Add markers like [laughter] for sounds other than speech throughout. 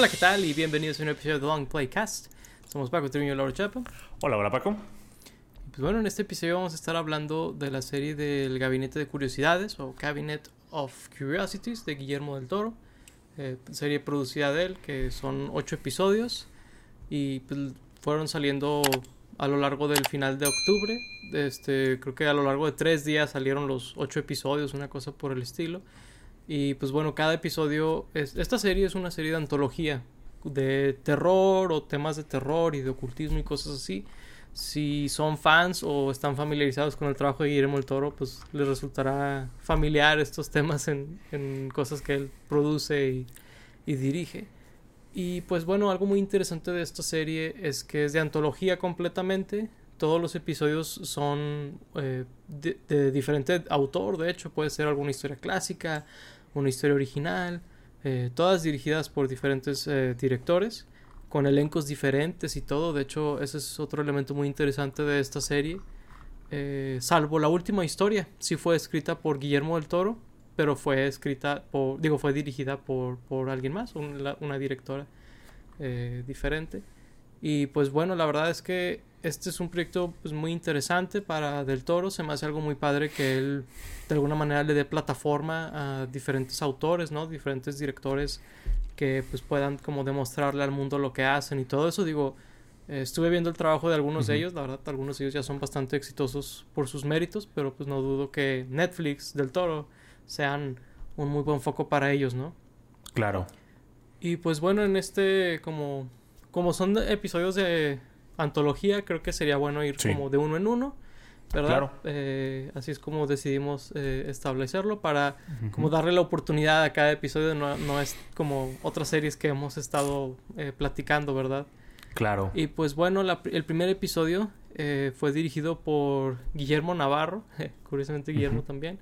Hola, ¿qué tal? Y bienvenidos a un episodio de Long Playcast. Somos Paco Triño y Laura Chapa. Hola, hola Paco. Pues bueno, en este episodio vamos a estar hablando de la serie del Gabinete de Curiosidades o Cabinet of Curiosities de Guillermo del Toro. Eh, serie producida de él, que son ocho episodios y pues, fueron saliendo a lo largo del final de octubre. Este, creo que a lo largo de tres días salieron los ocho episodios, una cosa por el estilo. Y pues bueno, cada episodio, es, esta serie es una serie de antología de terror o temas de terror y de ocultismo y cosas así. Si son fans o están familiarizados con el trabajo de Guillermo el Toro, pues les resultará familiar estos temas en, en cosas que él produce y, y dirige. Y pues bueno, algo muy interesante de esta serie es que es de antología completamente. Todos los episodios son eh, de, de, diferente autor, de hecho, puede ser alguna historia clásica, una historia original, eh, todas dirigidas por diferentes eh, directores, con elencos diferentes y todo. De hecho, ese es otro elemento muy interesante de esta serie. Eh, salvo la última historia, sí fue escrita por Guillermo del Toro, pero fue escrita por, digo, fue dirigida por, por alguien más, una, directora diferente. Y pues bueno, la verdad es que este es un proyecto pues, muy interesante para Del Toro. Se me hace algo muy padre que él de alguna manera le dé plataforma a diferentes autores, ¿no? Diferentes directores que pues puedan como demostrarle al mundo lo que hacen y todo eso. Digo, eh, estuve viendo el trabajo de algunos uh -huh. de ellos. La verdad, algunos de ellos ya son bastante exitosos por sus méritos, pero pues no dudo que Netflix, Del Toro, sean un muy buen foco para ellos, ¿no? Claro. Y pues bueno, en este como como son episodios de antología, creo que sería bueno ir sí. como de uno en uno, ¿verdad? Claro. Eh, así es como decidimos eh, establecerlo para uh -huh. como darle la oportunidad a cada episodio, no, no es como otras series que hemos estado eh, platicando, ¿verdad? Claro. Y pues bueno, la, el primer episodio fue dirigido por Guillermo Navarro, [laughs] curiosamente Guillermo uh -huh. también,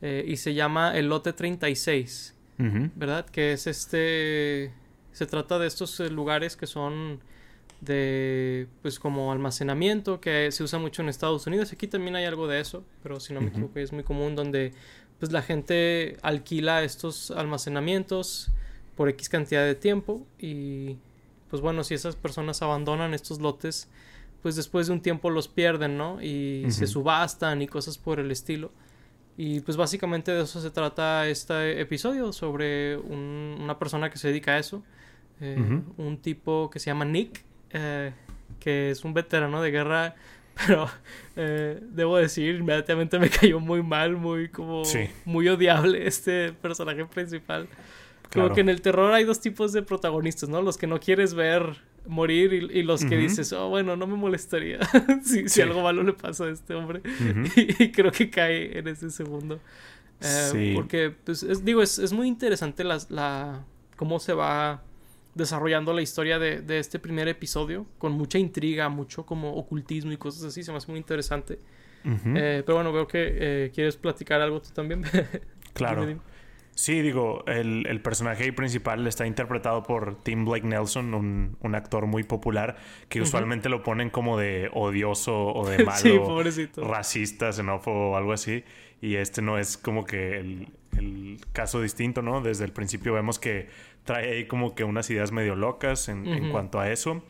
y se llama El Lote 36, uh -huh. ¿verdad? Que es este se trata de estos eh, lugares que son de pues como almacenamiento que se usa mucho en Estados Unidos. Aquí también hay algo de eso pero si no me equivoco es muy común donde pues la gente alquila estos almacenamientos por X cantidad de tiempo y pues bueno si esas personas abandonan estos lotes pues después de un tiempo los pierden no y uh -huh. se subastan y cosas por el estilo. Y pues básicamente de eso se trata este episodio sobre un, una persona que se dedica a eso eh, uh -huh. un tipo que se llama Nick, eh, que es un veterano de guerra, [laughs] pero eh, debo decir, inmediatamente me cayó muy mal, muy como sí. muy odiable este personaje principal. Como claro. que en el terror hay dos tipos de protagonistas, ¿no? Los que no quieres ver morir y, y los que uh -huh. dices, oh, bueno, no me molestaría [laughs] si, sí. si, algo malo le pasa a este hombre. Uh [laughs] -huh. y, y, creo que cae en ese segundo. Eh, sí. Porque, pues, es, digo, es, es, muy interesante la, la, cómo se va desarrollando la historia de, de, este primer episodio con mucha intriga, mucho como ocultismo y cosas así. Se me hace muy interesante. Uh -huh. eh, pero bueno, veo que eh, quieres platicar algo tú también. [laughs] claro. dime, dime. Sí, digo, el, el, personaje principal está interpretado por Tim Blake Nelson, un, un actor muy popular que uh -huh. usualmente lo ponen como de odioso o de [laughs] malo, sí, racista, xenófobo o algo así. Y este no es como que el, el caso distinto, ¿no? Desde el principio vemos que trae ahí como que unas ideas medio locas en, uh -huh. en cuanto a eso.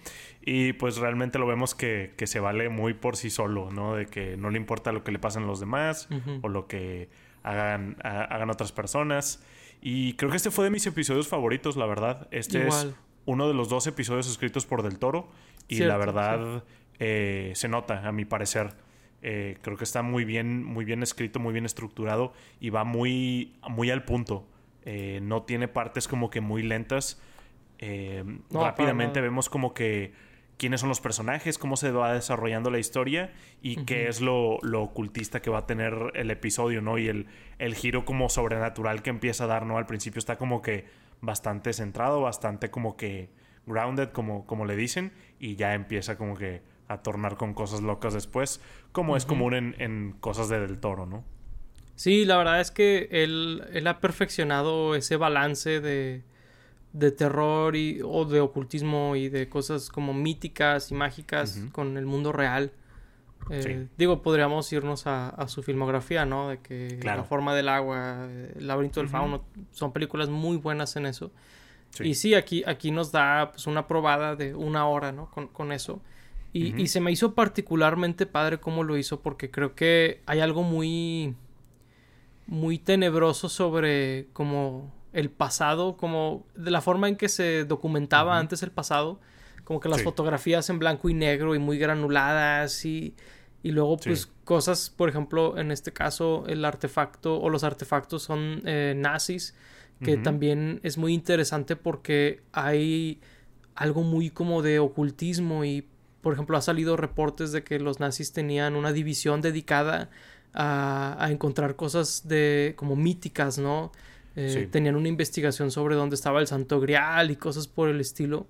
Y pues realmente lo vemos que, que, se vale muy por sí solo, ¿no? De que no le importa lo que le pasan a los demás uh -huh. o lo que hagan, a, hagan otras personas. Y creo que este fue de mis episodios favoritos, la verdad. Este Igual. es uno de los dos episodios escritos por Del Toro. Y Cierto, la verdad sí. eh, se nota, a mi parecer. Eh, creo que está muy bien, muy bien escrito, muy bien estructurado y va muy, muy al punto. Eh, no tiene partes como que muy lentas. Eh, no, rápidamente vemos como que quiénes son los personajes, cómo se va desarrollando la historia y uh -huh. qué es lo, lo, ocultista que va a tener el episodio, ¿no? Y el, el, giro como sobrenatural que empieza a dar, ¿no? Al principio está como que bastante centrado, bastante como que grounded, como, como le dicen, y ya empieza como que a tornar con cosas locas después, como uh -huh. es común en, en cosas de Del Toro, ¿no? Sí, la verdad es que él, él ha perfeccionado ese balance de, de terror y, o de ocultismo y de cosas como míticas y mágicas uh -huh. con el mundo real. Eh, sí. Digo, podríamos irnos a, a, su filmografía, ¿no? De que claro. La forma del agua, El laberinto del uh -huh. fauno, son películas muy buenas en eso. Y sí, aquí, aquí nos da pues, una probada de una hora, ¿no? Con, con eso. Y, y, se me hizo particularmente padre cómo lo hizo porque creo que hay algo muy muy tenebroso sobre como el pasado, como de la forma en que se documentaba antes el pasado, como que las fotografías en blanco y negro y muy granuladas y, y luego pues cosas, por ejemplo, en este caso el artefacto o los artefactos son eh, nazis, que también es muy interesante porque hay algo muy como de ocultismo y por ejemplo ha salido reportes de que los nazis tenían una división dedicada a, encontrar cosas de como míticas, ¿no? Eh, tenían una investigación sobre dónde estaba el Santo Grial y cosas por el estilo.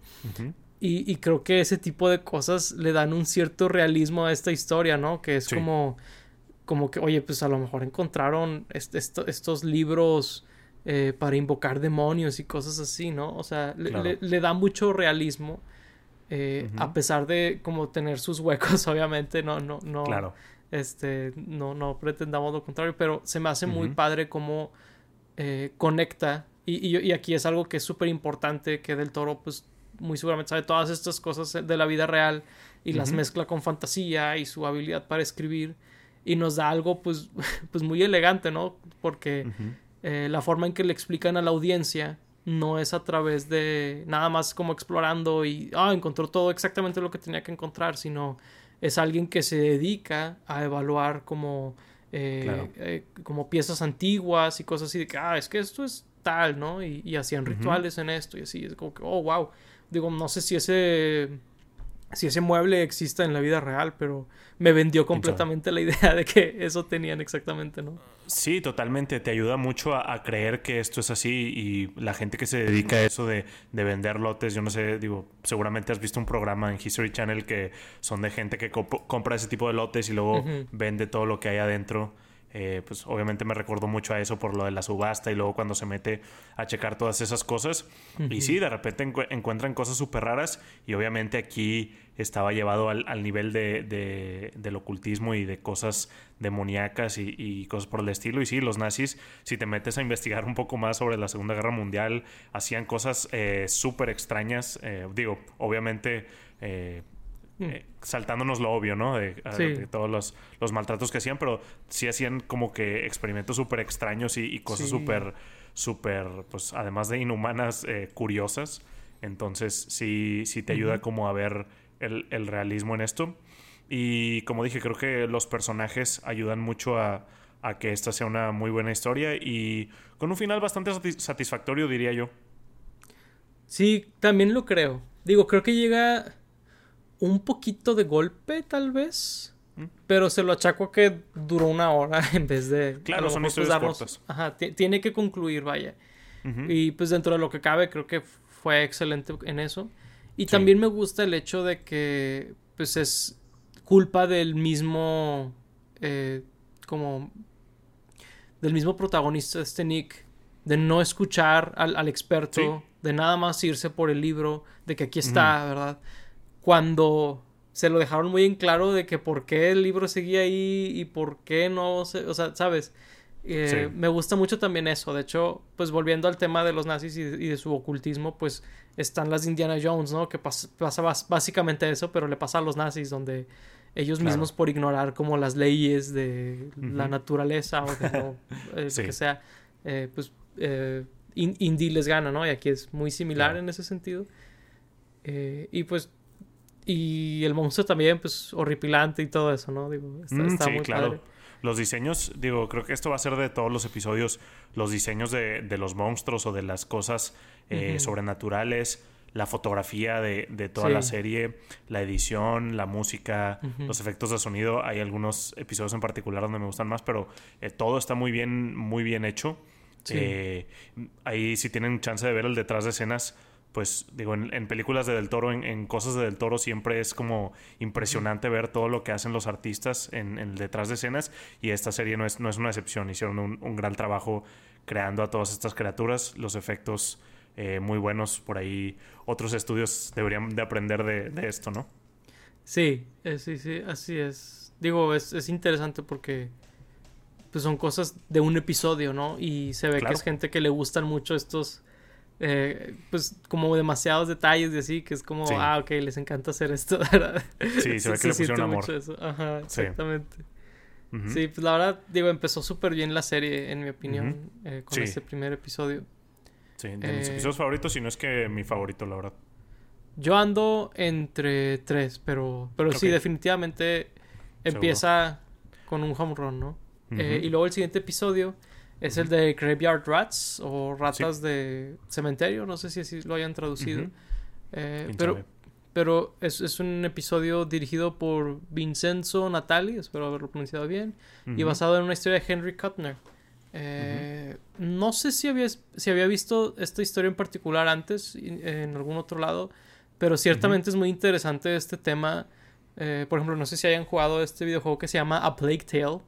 y, y, creo que ese tipo de cosas le dan un cierto realismo a esta historia, ¿no? Que es como, como que, oye, pues a lo mejor encontraron estos libros eh, para invocar demonios y cosas así, ¿no? O sea, le, da mucho realismo. Eh, a pesar de como tener sus huecos, [laughs] obviamente, no, no, no. Claro este, no, no pretendamos lo contrario, pero se me hace muy padre cómo eh, conecta. Y, y, aquí es algo que es súper importante, que Del Toro, pues, muy seguramente sabe todas estas cosas de la vida real y las mezcla con fantasía y su habilidad para escribir. Y nos da algo, pues, [laughs] pues muy elegante, ¿no? Porque eh, la forma en que le explican a la audiencia no es a través de nada más como explorando y, ah, encontró todo exactamente lo que tenía que encontrar, sino es alguien que se dedica a evaluar como, eh, eh, como piezas antiguas y cosas así de que, ah, es que esto es tal, ¿no? Y, hacían rituales en esto y así, es como que, oh, wow. Digo, no sé si ese si ese mueble exista en la vida real, pero me vendió completamente la idea de que eso tenían exactamente, ¿no? Sí, totalmente. Te ayuda mucho a, creer que esto es así y la gente que se dedica a eso de, vender lotes, yo no sé, digo, seguramente has visto un programa en History Channel que son de gente que compra ese tipo de lotes y luego vende todo lo que hay adentro. Eh, pues obviamente me recordó mucho a eso por lo de la subasta y luego cuando se mete a checar todas esas cosas. Y sí, de repente encuentran cosas súper raras y obviamente aquí estaba llevado al, nivel de, del ocultismo y de cosas demoníacas y, cosas por el estilo. Y sí, los nazis, si te metes a investigar un poco más sobre la Segunda Guerra Mundial, hacían cosas eh, súper extrañas. Eh, digo, obviamente Mm. Eh, saltándonos lo obvio, ¿no? De, todos los, maltratos que hacían, pero sí hacían como que experimentos súper extraños y, cosas súper, súper, pues además de inhumanas, eh, curiosas. Entonces sí, sí te ayuda como a ver el, realismo en esto. Y como dije, creo que los personajes ayudan mucho a, a que esta sea una muy buena historia y con un final bastante satisfactorio, diría yo. Sí, también lo creo. Digo, creo que llega un poquito de golpe, tal vez. Mm. Pero se lo achaco a que duró una hora [laughs] en vez de. Claro, son pues, historias cortas. Ajá, tiene que concluir, vaya. Y pues dentro de lo que cabe, creo que fue excelente en eso. Y también me gusta el hecho de que, pues es culpa del mismo. Eh, como. Del mismo protagonista, este Nick, de no escuchar al, experto, de nada más irse por el libro, de que aquí está, ¿verdad? Cuando se lo dejaron muy en claro de que por qué el libro seguía ahí y por qué no, se, o sea, ¿sabes? Eh, me gusta mucho también eso. De hecho, pues volviendo al tema de los nazis y de, su ocultismo, pues están las Indiana Jones, ¿no? Que pasa, básicamente eso, pero le pasa a los nazis, donde ellos mismos por ignorar como las leyes de la naturaleza o de lo eh, [laughs] que sea, eh, pues Indy les gana, ¿no? Y aquí es muy similar en ese sentido. y pues y el monstruo también, pues, horripilante y todo eso, ¿no? Digo, está, mm, sí, claro. Los diseños, digo, creo que esto va a ser de todos los episodios, los diseños de, los monstruos o de las cosas eh, sobrenaturales, la fotografía de, toda la serie, la edición, la música, los efectos de sonido. Hay algunos episodios en particular donde me gustan más, pero eh, todo está muy bien, muy bien hecho. Eh, ahí si tienen chance de ver el detrás de escenas, pues digo, en, películas de Del Toro, en, cosas de Del Toro, siempre es como impresionante ver todo lo que hacen los artistas en, el detrás de escenas y esta serie no es, no es una excepción, hicieron un, gran trabajo creando a todas estas criaturas, los efectos eh, muy buenos, por ahí otros estudios deberían de aprender de, esto, ¿no? Sí, eh, sí, sí, así es. Digo, es, es interesante porque pues son cosas de un episodio, ¿no? Y se ve que es gente que le gustan mucho estos eh, pues como demasiados detalles de así, que es como, ah, ok, les encanta hacer esto, [laughs] ¿verdad? Sí, se ve que le pusieron amor. Ajá, exactamente. Sí. pues la verdad, digo, empezó súper bien la serie, en mi opinión, eh, con ese primer episodio. Sí, de mis eh, episodios favoritos, si no es que mi favorito, la verdad. Yo ando entre tres, pero, pero sí, definitivamente empieza con un home run, ¿no? y luego el siguiente episodio es el de Graveyard Rats o ratas de cementerio, no sé si así lo hayan traducido. Eh, pero pero es, es, un episodio dirigido por Vincenzo Natali, espero haberlo pronunciado bien, y basado en una historia de Henry Kuttner. Eh, no sé si había, si había visto esta historia en particular antes, en algún otro lado, pero ciertamente es muy interesante este tema. Eh, por ejemplo, no sé si hayan jugado este videojuego que se llama A Plague Tale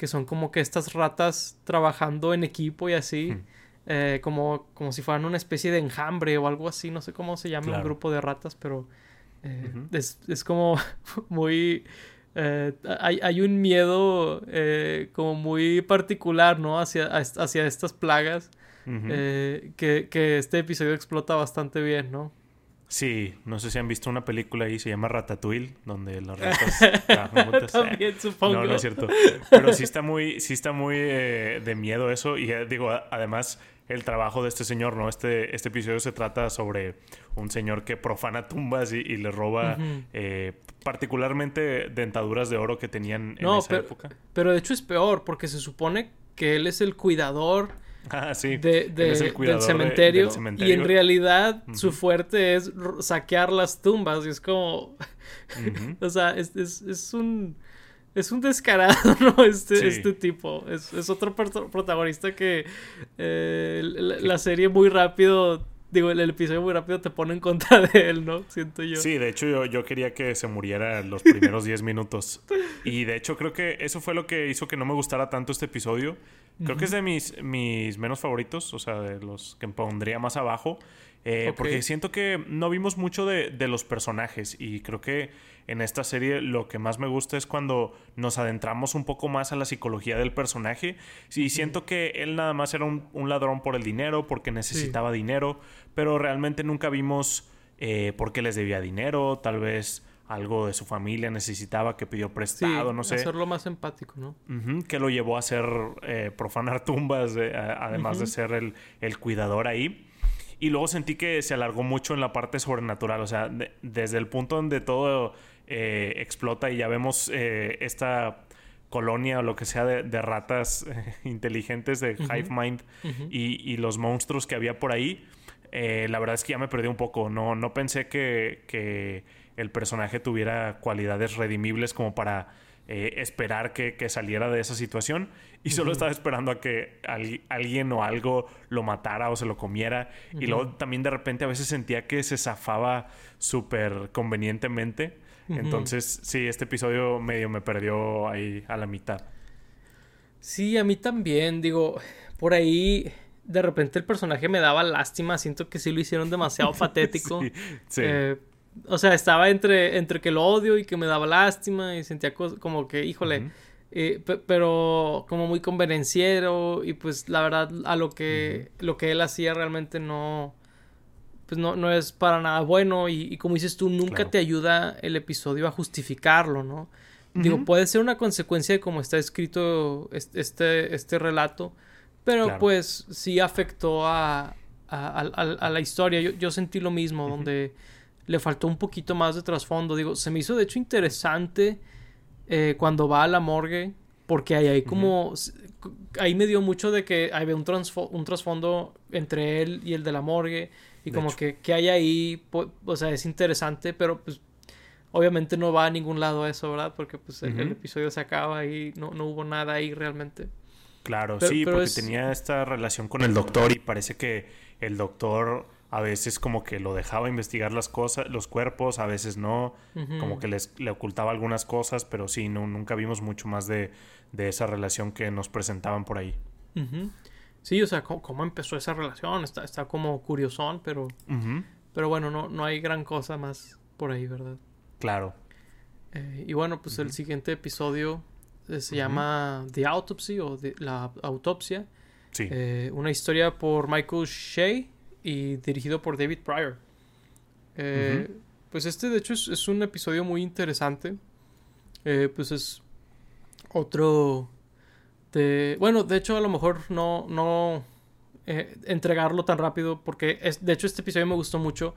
que son como que estas ratas trabajando en equipo y así, hmm. eh, como, como si fueran una especie de enjambre o algo así, no sé cómo se llama un grupo de ratas, pero eh, es, como [laughs] muy... Eh, hay, un miedo como muy particular, ¿no? Hacia, hacia estas plagas que, que este episodio explota bastante bien, ¿no? Sí, no sé si han visto una película ahí, se llama Ratatouille, donde las [laughs] ratas También, supongo. No, no es cierto. Pero sí está muy, sí está muy eh, de miedo eso. Y eh, digo, además, el trabajo de este señor, ¿no? Este, este episodio se trata sobre un señor que profana tumbas y, le roba eh, particularmente dentaduras de oro que tenían en esa época. Pero de hecho es peor, porque se supone que él es el cuidador [laughs] Ah, sí. De, del, cementerio, Y en realidad su fuerte es saquear las tumbas. Y es como. [laughs] o sea, es, es, es, un. Es un descarado, [laughs] ¿no? Este, este tipo. Es, es otro protagonista que eh, la, serie muy rápido digo, el, episodio muy rápido te pone en contra de él, ¿no? Siento yo. Sí, de hecho yo, yo quería que se muriera los primeros 10 minutos. Y de hecho creo que eso fue lo que hizo que no me gustara tanto este episodio. Creo que es de mis, mis menos favoritos, o sea, de los que pondría más abajo. Eh, porque siento que no vimos mucho de, de, los personajes y creo que en esta serie lo que más me gusta es cuando nos adentramos un poco más a la psicología del personaje. Y siento que él nada más era un, ladrón por el dinero, porque necesitaba dinero, pero realmente nunca vimos eh, por qué les debía dinero, tal vez algo de su familia necesitaba que pidió prestado, no sé. Hacerlo más empático, ¿no? que lo llevó a ser eh, profanar tumbas, además de ser el, el, cuidador ahí. Y luego sentí que se alargó mucho en la parte sobrenatural, o sea, desde el punto donde todo eh, explota y ya vemos eh, esta colonia o lo que sea de, ratas [laughs] inteligentes de Hive Mind y, y, los monstruos que había por ahí. la verdad es que ya me perdí un poco. No, no pensé que, que el personaje tuviera cualidades redimibles como para eh, esperar que, saliera de esa situación. Y solo estaba esperando a que alguien o algo lo matara o se lo comiera. Y luego también de repente a veces sentía que se zafaba súper convenientemente. Entonces sí este episodio medio me perdió ahí a la mitad. Sí a mí también digo por ahí de repente el personaje me daba lástima. Siento que sí lo hicieron demasiado [laughs] patético. Sí, eh, o sea, estaba entre, entre que lo odio y que me daba lástima y sentía como que, híjole, eh, pero como muy convenenciero y pues la verdad a lo que, lo que él hacía realmente no, pues no, no es para nada bueno y, como dices tú, nunca te ayuda el episodio a justificarlo, ¿no? Digo, puede ser una consecuencia de cómo está escrito este, este relato, pero pues sí afectó a, a, la historia. Yo, yo sentí lo mismo, donde le faltó un poquito más de trasfondo. Digo, se me hizo de hecho interesante eh, cuando va a la morgue, porque ahí hay como... Ahí me dio mucho de que había un, un trasfondo entre él y el de la morgue. Y como que, que hay ahí, o sea, es interesante, pero pues obviamente no va a ningún lado eso, ¿verdad? Porque pues el, episodio se acaba y no, no hubo nada ahí realmente. Claro, sí, porque tenía esta relación con el doctor y parece que el doctor a veces como que lo dejaba investigar las cosas, los cuerpos, a veces no, como que les, le ocultaba algunas cosas, pero sí, no, nunca vimos mucho más de, esa relación que nos presentaban por ahí. Sí, o sea, ¿cómo, empezó esa relación? Está, está como curiosón, pero, pero bueno, no, no hay gran cosa más por ahí, ¿verdad? Claro. Eh, y bueno, pues el siguiente episodio eh, se llama The Autopsy o La Autopsia. Sí. Eh, una historia por Michael Shea y dirigido por David Pryor. Eh, pues este de hecho es, un episodio muy interesante. Eh, pues es otro de... Bueno, de hecho a lo mejor no, no eh, entregarlo tan rápido porque es, de hecho este episodio me gustó mucho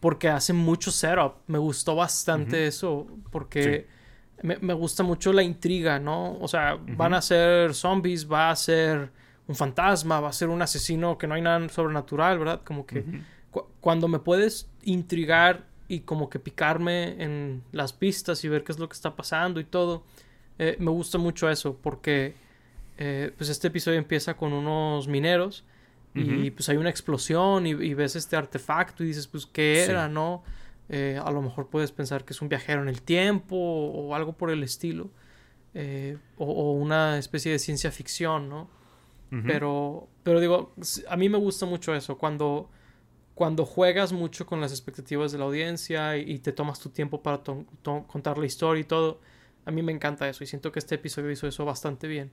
porque hace mucho setup. Me gustó bastante eso porque me, gusta mucho la intriga, ¿no? O sea, van a ser zombies, va a ser un fantasma, va a ser un asesino que no hay nada sobrenatural, ¿verdad? Como que cuando me puedes intrigar y como que picarme en las pistas y ver qué es lo que está pasando y todo, eh, me gusta mucho eso porque eh, pues este episodio empieza con unos mineros y pues hay una explosión y, ves este artefacto y dices pues qué era, ¿no? Eh, a lo mejor puedes pensar que es un viajero en el tiempo o, algo por el estilo o, una especie de ciencia ficción, ¿no? Pero, pero digo, a mí me gusta mucho eso, cuando, cuando juegas mucho con las expectativas de la audiencia y, te tomas tu tiempo para contar la historia y todo. A mí me encanta eso y siento que este episodio hizo eso bastante bien.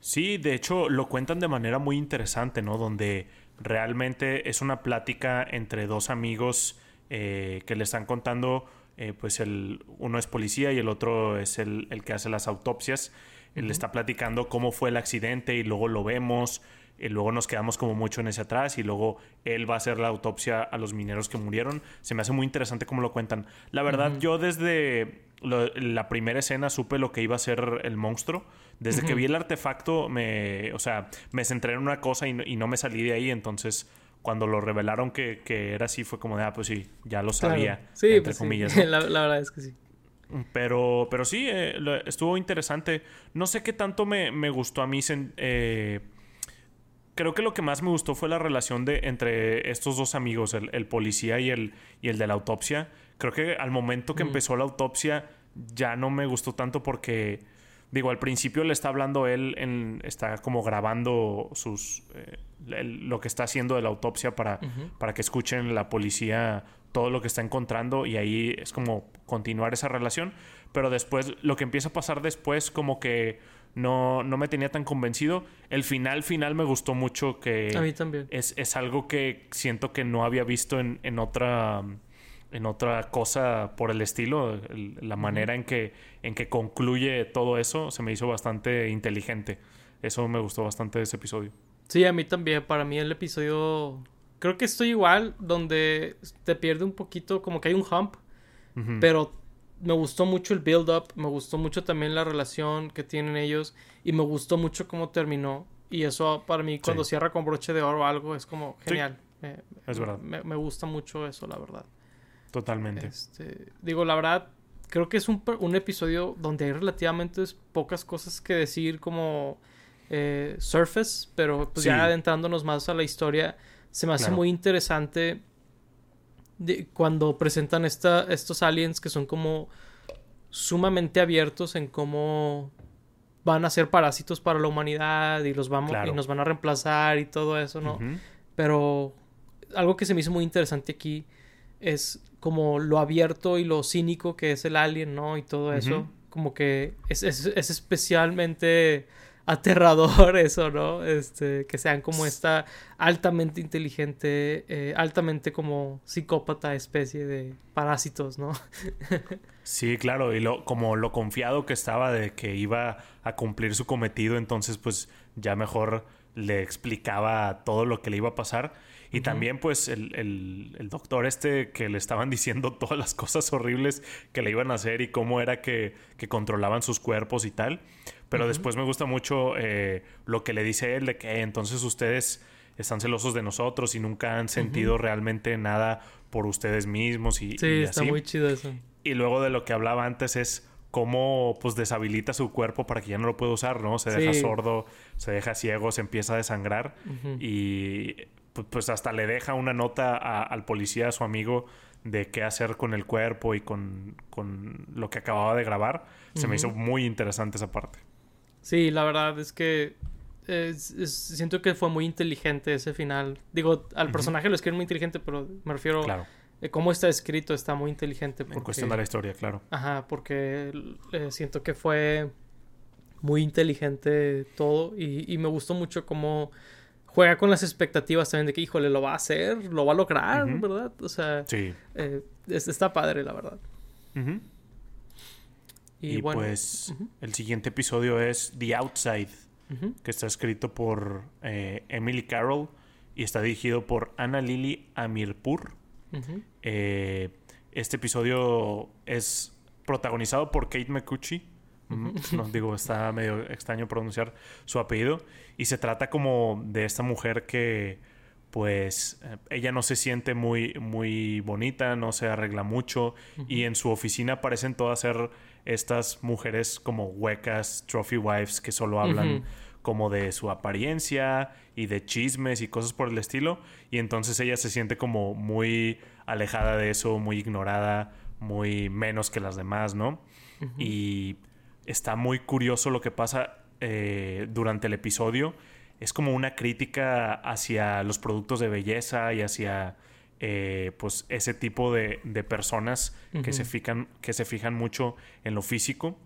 Sí, de hecho lo cuentan de manera muy interesante, ¿no? Donde realmente es una plática entre dos amigos eh, que le están contando, eh, pues el uno es policía y el otro es el, el que hace las autopsias él está platicando cómo fue el accidente y luego lo vemos, y luego nos quedamos como mucho en ese atrás y luego él va a hacer la autopsia a los mineros que murieron. Se me hace muy interesante cómo lo cuentan. La verdad, yo desde la primera escena supe lo que iba a ser el monstruo. Desde que vi el artefacto, me, o sea, me centré en una cosa y no, me salí de ahí, entonces cuando lo revelaron que, era así, fue como de, ah, pues sí, ya lo sabía. Sí, entre pues comillas. [laughs] la, verdad es que sí. Pero, pero sí, eh, estuvo interesante. No sé qué tanto me, gustó a mí. Eh, creo que lo que más me gustó fue la relación de, entre estos dos amigos, el, policía y el, y el de la autopsia. Creo que al momento que empezó la autopsia ya no me gustó tanto porque, digo, al principio le está hablando él, en, está como grabando sus, eh, lo que está haciendo de la autopsia para, para que escuchen la policía todo lo que está encontrando y ahí es como continuar esa relación. Pero después, lo que empieza a pasar después, como que no, no me tenía tan convencido. El final, final me gustó mucho que... A mí también. Es, es algo que siento que no había visto en, en otra en otra cosa por el estilo, la manera en que, en que concluye todo eso se me hizo bastante inteligente. Eso me gustó bastante de ese episodio. Sí, a mí también. Para mí el episodio creo que estoy igual, donde te pierde un poquito, como que hay un hump, pero me gustó mucho el build-up, me gustó mucho también la relación que tienen ellos y me gustó mucho cómo terminó. Y eso para mí cuando cierra con broche de oro o algo es como genial. es verdad. Me, gusta mucho eso, la verdad. Totalmente. Este, digo, la verdad, creo que es un, un episodio donde hay relativamente pocas cosas que decir como eh, surface, pero pues ya adentrándonos más a la historia, se me hace muy interesante cuando presentan esta, estos aliens que son como sumamente abiertos en cómo van a ser parásitos para la humanidad y los vamos y nos van a reemplazar y todo eso, ¿no? Pero algo que se me hizo muy interesante aquí es como lo abierto y lo cínico que es el alien, ¿no? Y todo eso. Como que es, es, es especialmente aterrador [laughs] eso, ¿no? Este, que sean como esta altamente inteligente, eh, altamente como psicópata especie de parásitos, ¿no? [laughs] sí, claro, y lo, como lo confiado que estaba de que iba a cumplir su cometido, entonces pues ya mejor le explicaba todo lo que le iba a pasar. Y también, pues, el, el, doctor este que le estaban [laughs] diciendo todas las cosas horribles que le iban a hacer y cómo era que, que controlaban sus cuerpos y tal. Pero después me gusta mucho eh, lo que le dice él de que entonces ustedes están celosos de nosotros y nunca han sentido realmente nada por ustedes mismos y, sí, está muy chido eso. Y luego de lo que hablaba antes es cómo pues deshabilita su cuerpo para que ya no lo pueda usar, ¿no? Se deja sordo, se deja ciego, se empieza a desangrar y pues hasta le deja una nota al policía, a su amigo, de qué hacer con el cuerpo y con, lo que acababa de grabar. Se me hizo muy interesante esa parte. Sí, la verdad es que siento que fue muy inteligente ese final. Digo, al personaje lo escribe muy inteligente, pero me refiero a cómo está escrito, está muy inteligente. Por cuestión de la historia, claro. Ajá, porque eh, siento que fue muy inteligente todo y, y, me gustó mucho cómo juega con las expectativas también de que, híjole, lo va a hacer, lo va a lograr, ¿verdad? O sea, sí. Eh, está padre, la verdad. Y, pues el siguiente episodio es The Outside, que está escrito por eh, Emily Carroll y está dirigido por Ana Lili Amirpur. Eh, este episodio es protagonizado por Kate McCucci. [laughs] No digo, está medio extraño pronunciar su apellido. Y se trata como de esta mujer que, pues, eh, ella no se siente muy, muy bonita, no se arregla mucho. Y en su oficina parecen todas ser estas mujeres como huecas, trophy wives, que solo hablan como de su apariencia y de chismes y cosas por el estilo. Y entonces ella se siente como muy alejada de eso, muy ignorada, muy menos que las demás, ¿no? Y está muy curioso lo que pasa eh, durante el episodio. Es como una crítica hacia los productos de belleza y hacia eh, pues ese tipo de, personas que, se fijan, que se fijan mucho en lo físico.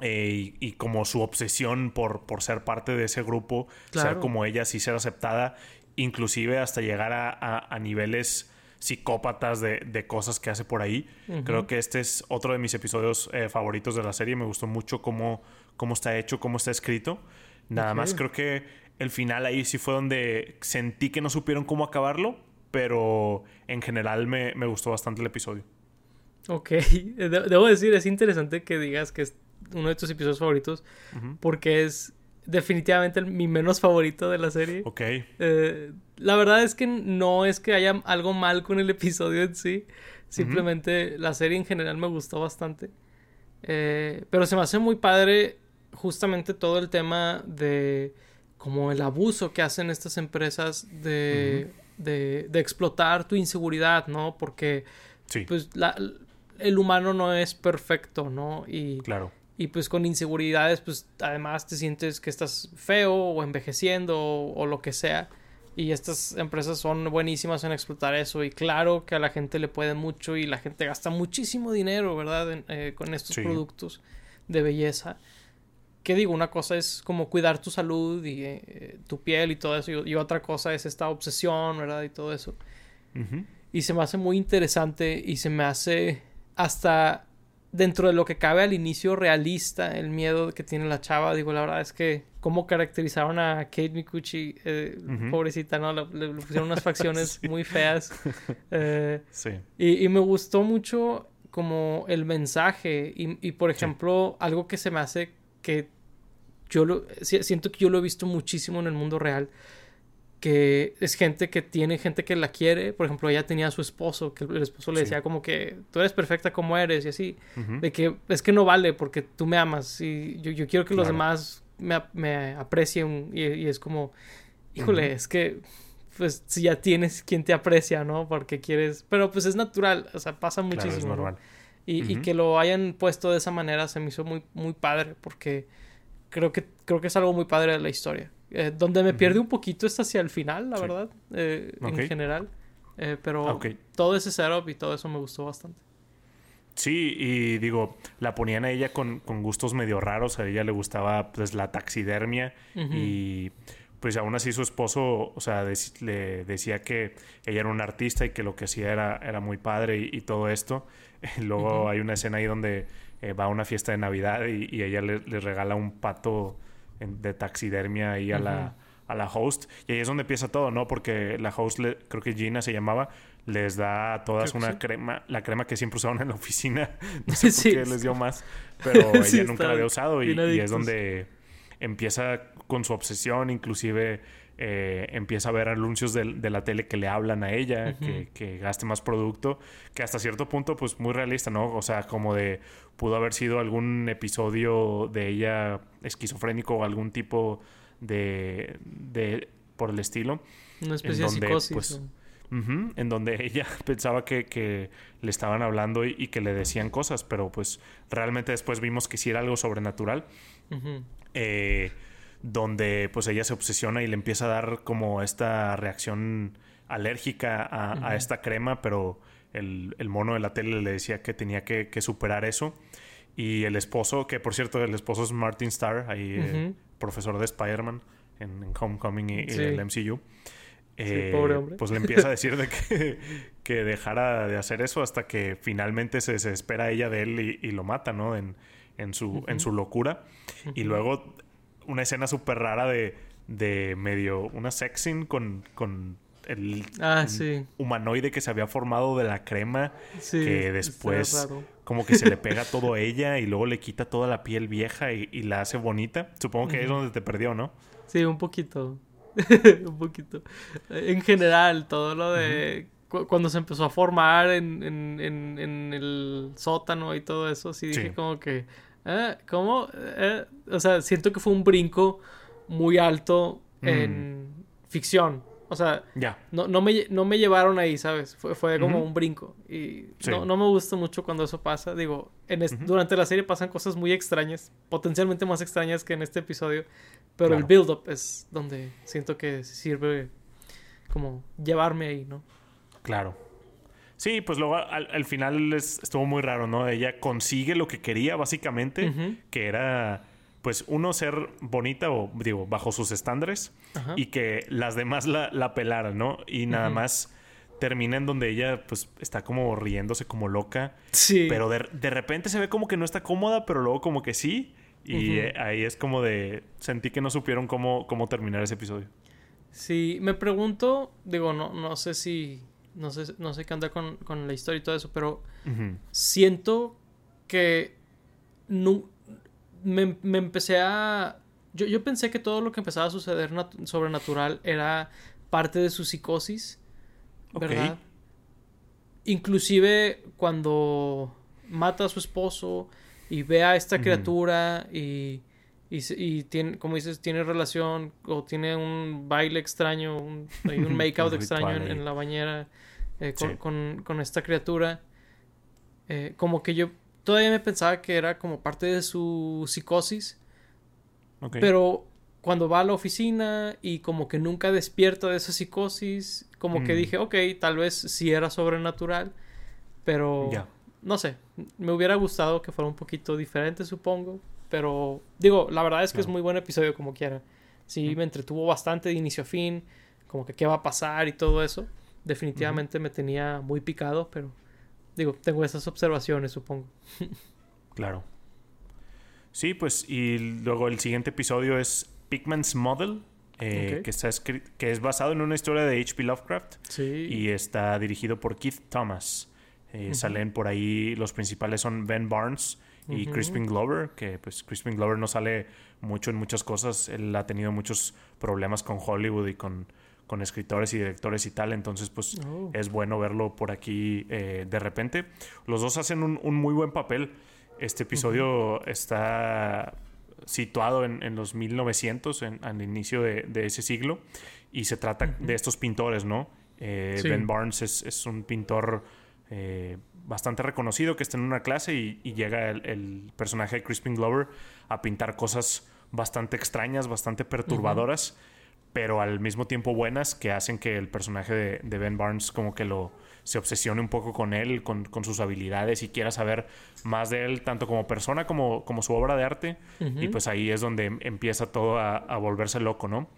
Eh, y, como su obsesión por, por ser parte de ese grupo, ser como ella, sí ser aceptada, inclusive hasta llegar a, niveles psicópatas de, cosas que hace por ahí. Creo que este es otro de mis episodios eh, favoritos de la serie. Me gustó mucho cómo, cómo está hecho, cómo está escrito. Nada más creo que el final ahí sí fue donde sentí que no supieron cómo acabarlo, pero en general me, gustó bastante el episodio. Ok, [laughs] debo decir, es interesante que digas que es uno de tus episodios favoritos, porque es definitivamente mi menos favorito de la serie. Ok. Eh, la verdad es que no es que haya algo mal con el episodio en sí, simplemente la serie en general me gustó bastante. Eh, pero se me hace muy padre justamente todo el tema de como el abuso que hacen estas empresas de, de, explotar tu inseguridad, ¿no? Porque pues el humano no es perfecto, ¿no? Y, claro y pues con inseguridades, pues además te sientes que estás feo o envejeciendo o, lo que sea. Y estas empresas son buenísimas en explotar eso. Y claro que a la gente le puede mucho y la gente gasta muchísimo dinero, ¿verdad? Eh, con estos productos de belleza. Que digo, una cosa es como cuidar tu salud y eh, tu piel y todo eso. Y, otra cosa es esta obsesión, ¿verdad? Y todo eso. Y se me hace muy interesante y se me hace hasta dentro de lo que cabe al inicio realista, el miedo que tiene la chava, digo, la verdad es que cómo caracterizaron a Kate Mikuchi, eh, pobrecita, ¿no? Le, pusieron unas [laughs] facciones muy feas. Eh, [laughs] sí. Y, me gustó mucho como el mensaje y, por ejemplo, algo que se me hace que yo lo, siento que yo lo he visto muchísimo en el mundo real que es gente que tiene gente que la quiere. Por ejemplo, ella tenía a su esposo, que el esposo le decía como que tú eres perfecta como eres y así. De que es que no vale porque tú me amas y yo, yo quiero que los demás me, me aprecien y, es como, híjole, es que pues si ya tienes quien te aprecia, ¿no? Porque quieres, pero pues es natural, o sea, pasa muchísimo. Y, y, que lo hayan puesto de esa manera se me hizo muy, muy padre porque creo que, creo que es algo muy padre de la historia. Eh, donde me pierde un poquito es hacia el final, la verdad, eh, en general. Eh, pero todo ese setup y todo eso me gustó bastante. Sí, y digo, la ponían a ella con, gustos medio raros. A ella le gustaba pues la taxidermia y pues aún así su esposo, o sea, le decía que ella era una artista y que lo que hacía era, era muy padre y, todo esto. [laughs] Luego hay una escena ahí donde va a una fiesta de Navidad y, ella le, le regala un pato de taxidermia ahí a, la, a la host. Y ahí es donde empieza todo, ¿no? Porque la host, creo que Gina se llamaba, les da a todas una crema, la crema que siempre usaban en la oficina. [laughs] No sé por qué les dio más, pero [laughs] ella nunca la había usado y, y, es donde empieza con su obsesión, inclusive eh, empieza a ver anuncios de, la tele que le hablan a ella, que, gaste más producto, que hasta cierto punto, pues muy realista, ¿no? O sea, como de, pudo haber sido algún episodio de ella esquizofrénico o algún tipo de, de por el estilo. Una especie de psicosis. Pues, en donde ella [laughs] pensaba que, le estaban hablando y, que le decían cosas, pero pues realmente después vimos que sí era algo sobrenatural. eh, donde pues ella se obsesiona y le empieza a dar como esta reacción alérgica a, esta crema, pero el, mono de la tele le decía que tenía que, superar eso. Y el esposo, que por cierto el esposo es Martin Starr, ahí eh, profesor de Spider-Man, en, Homecoming y, el MCU. Eh, pobre hombre. Pues le empieza a [laughs] decir de que, que dejara de hacer eso hasta que finalmente se desespera ella de él y, lo mata, ¿no? En, en, su, en su locura. Y luego una escena súper rara de, de medio una sexing con, con el ah, humanoide que se había formado de la crema que después como que se le [laughs] pega todo a ella y luego le quita toda la piel vieja y, la hace bonita. Supongo que ahí es donde te perdió, ¿no? Sí, un poquito. [laughs] un poquito. En general, todo lo de... Cuando se empezó a formar en, en, en, el sótano y todo eso, sí dije como que... ¿Eh? ¿Cómo? Eh, o sea, siento que fue un brinco muy alto en mm. ficción. O sea, no, no, me, no me llevaron ahí, ¿sabes? Fue, fue como un brinco. Y no, no, me gusta mucho cuando eso pasa. Digo, en durante la serie pasan cosas muy extrañas, potencialmente más extrañas que en este episodio. Pero el build-up es donde siento que sirve como llevarme ahí, ¿no? Claro. Sí, pues luego al, final estuvo muy raro, ¿no? Ella consigue lo que quería, básicamente, que era pues uno ser bonita o digo bajo sus estándares y que las demás la, la pelaran, ¿no? Y nada más termina en donde ella pues está como riéndose como loca. Sí. Pero de, repente se ve como que no está cómoda, pero luego como que sí. Y eh, ahí es como de... Sentí que no supieron cómo, cómo terminar ese episodio. Sí, me pregunto, digo, no, no sé si... No sé, no sé qué anda con, con la historia y todo eso, pero siento que no, me, empecé a... Yo, yo, pensé que todo lo que empezaba a suceder sobrenatural era parte de su psicosis, ¿verdad? Inclusive cuando mata a su esposo y ve a esta criatura y, y, tiene, como dices, tiene relación o tiene un baile extraño, un, un [laughs] make-out extraño en, la bañera eh, con, con, esta criatura. Eh, como que yo todavía me pensaba que era como parte de su psicosis. Pero cuando va a la oficina y como que nunca despierta de esa psicosis, como que mm. dije, ok, tal vez sí era sobrenatural, pero no sé, me hubiera gustado que fuera un poquito diferente, supongo. Pero digo, la verdad es que es muy buen episodio como quiera. Sí, me entretuvo bastante de inicio a fin, como que qué va a pasar y todo eso. Definitivamente me tenía muy picado, pero Digo, tengo esas observaciones, supongo. [laughs] claro. Sí, pues, y luego el siguiente episodio es Pigman's Model, eh, que, está que es basado en una historia de H.P. Lovecraft. Sí. Y está dirigido por Keith Thomas. Eh, salen por ahí, los principales son Ben Barnes y Crispin Glover, que pues Crispin Glover no sale mucho en muchas cosas. Él ha tenido muchos problemas con Hollywood y con con escritores y directores y tal, entonces pues oh. es bueno verlo por aquí eh, de repente. Los dos hacen un, muy buen papel. Este episodio está situado en, los 1900, en, al inicio de, ese siglo, y se trata de estos pintores, ¿no? Eh, ben Barnes es, un pintor eh, bastante reconocido que está en una clase y, llega el, personaje de Crispin Glover a pintar cosas bastante extrañas, bastante perturbadoras pero al mismo tiempo buenas que hacen que el personaje de, Ben Barnes como que lo se obsesione un poco con él, con, sus habilidades y quiera saber más de él, tanto como persona como, como su obra de arte. Y pues ahí es donde empieza todo a, volverse loco, ¿no?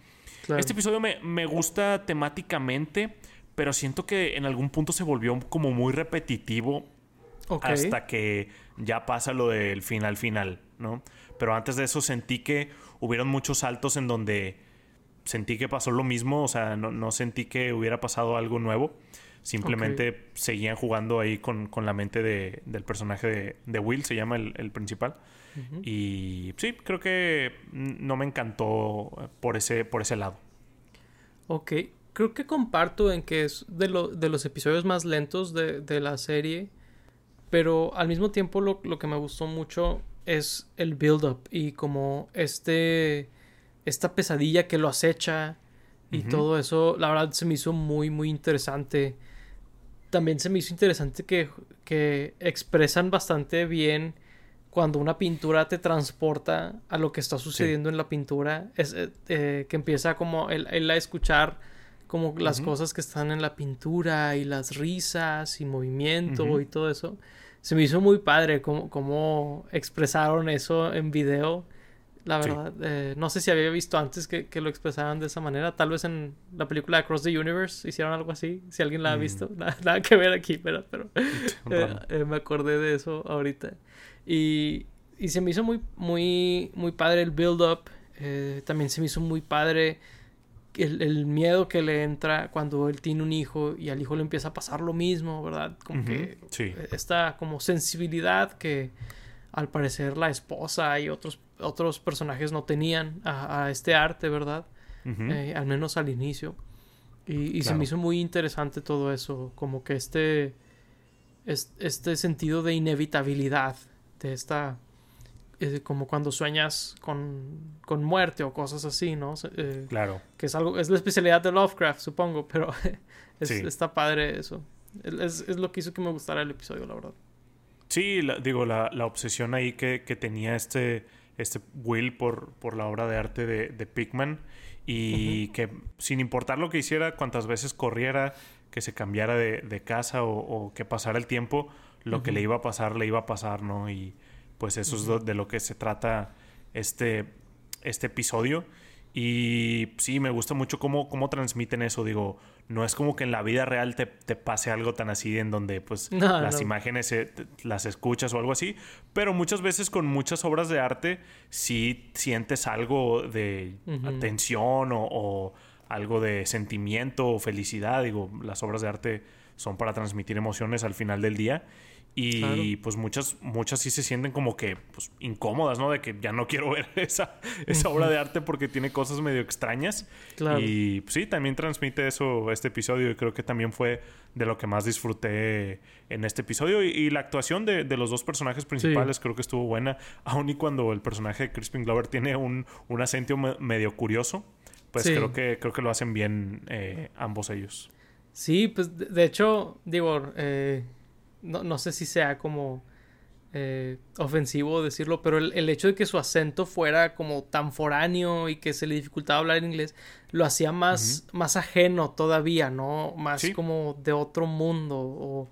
Este episodio me, gusta temáticamente, pero siento que en algún punto se volvió como muy repetitivo hasta que ya pasa lo del final final, ¿no? Pero antes de eso sentí que hubieron muchos saltos en donde sentí que pasó lo mismo, o sea, no, sentí que hubiera pasado algo nuevo. Simplemente seguían jugando ahí con, la mente del personaje de, Will, se llama el, principal. Y sí, creo que no me encantó por ese, por ese lado. Ok, creo que comparto en que es de, de los episodios más lentos de, la serie, pero al mismo tiempo lo, lo que me gustó mucho es el build-up y como este esta pesadilla que lo acecha y todo eso, la verdad se me hizo muy, muy interesante. También se me hizo interesante que, que expresan bastante bien cuando una pintura te transporta a lo que está sucediendo en la pintura. Es, eh, eh, que empieza como él, a escuchar como las cosas que están en la pintura y las risas y movimiento y todo eso. Se me hizo muy padre cómo, cómo expresaron eso en video la verdad. Eh, no sé si había visto antes que, lo expresaran de esa manera. Tal vez en la película Across the Universe hicieron algo así. Si alguien la ha mm. visto. [laughs] Nada, que ver aquí, pero, pero [laughs] eh, eh, me acordé de eso ahorita. Y, y se me hizo muy, muy, muy padre el build-up. también se me hizo muy padre el, el, miedo que le entra cuando él tiene un hijo y al hijo le empieza a pasar lo mismo, ¿verdad? Como que esta como sensibilidad que al parecer la esposa y otros, otros personajes no tenían a, este arte, ¿verdad? Eh, al menos al inicio. Y, se me hizo muy interesante todo eso, como que este, este sentido de inevitabilidad, de esta, eh, como cuando sueñas con, con, muerte o cosas así, ¿no? Eh, claro. Que es algo, es la especialidad de Lovecraft, supongo, [laughs] pero está padre eso. Es, es lo que hizo que me gustara el episodio, la verdad. Sí, digo, la, la, obsesión ahí que, que, tenía este, este Will por, por la obra de arte de, de Pigman y que sin importar lo que hiciera, cuantas veces corriera, que se cambiara de, de casa o, que pasara el tiempo, lo que le iba a pasar, le iba a pasar, ¿no? Y pues eso es de lo que se trata este, este episodio. Y sí, me gusta mucho cómo, cómo transmiten eso. Digo, no es como que en la vida real te, pase algo tan así en donde pues [laughs] las imágenes las escuchas o algo así. Pero muchas veces con muchas obras de arte sí sientes algo de atención o, o, algo de sentimiento o felicidad. Digo, las obras de arte son para transmitir emociones al final del día. Y pues muchas, muchas sí se sienten como que pues, incómodas, ¿no? De que ya no quiero [laughs] ver esa, esa obra de arte porque tiene cosas medio extrañas. Y pues, sí, también transmite eso este episodio y creo que también fue de lo que más disfruté en este episodio. Y, la actuación de, los dos personajes principales creo que estuvo buena, aun y cuando el personaje de Crispin Glover tiene un, un acento medio curioso, pues creo, que, creo que lo hacen bien eh, ambos ellos. Sí, pues de hecho, digo, eh, no, no sé si sea como eh, ofensivo decirlo, pero el, hecho de que su acento fuera como tan foráneo y que se le dificultaba hablar inglés, lo hacía más, más ajeno todavía, ¿no? Más como de otro mundo o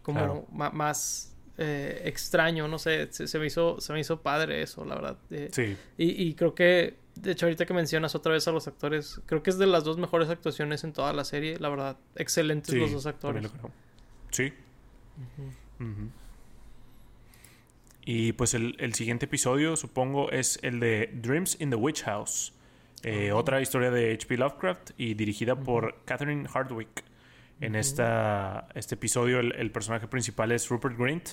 como más eh, extraño, no sé, se, me hizo, se me hizo padre eso, la verdad. Eh, sí. Y, y, creo que, de hecho, ahorita que mencionas otra vez a los actores, creo que es de las dos mejores actuaciones en toda la serie, la verdad. Excelentes los dos actores. Sí, y pues el, siguiente episodio, supongo, es el de Dreams in the Witch House. Eh, otra historia de H.P. Lovecraft y dirigida por Catherine Hardwick. En esta, este episodio el, personaje principal es Rupert Grint,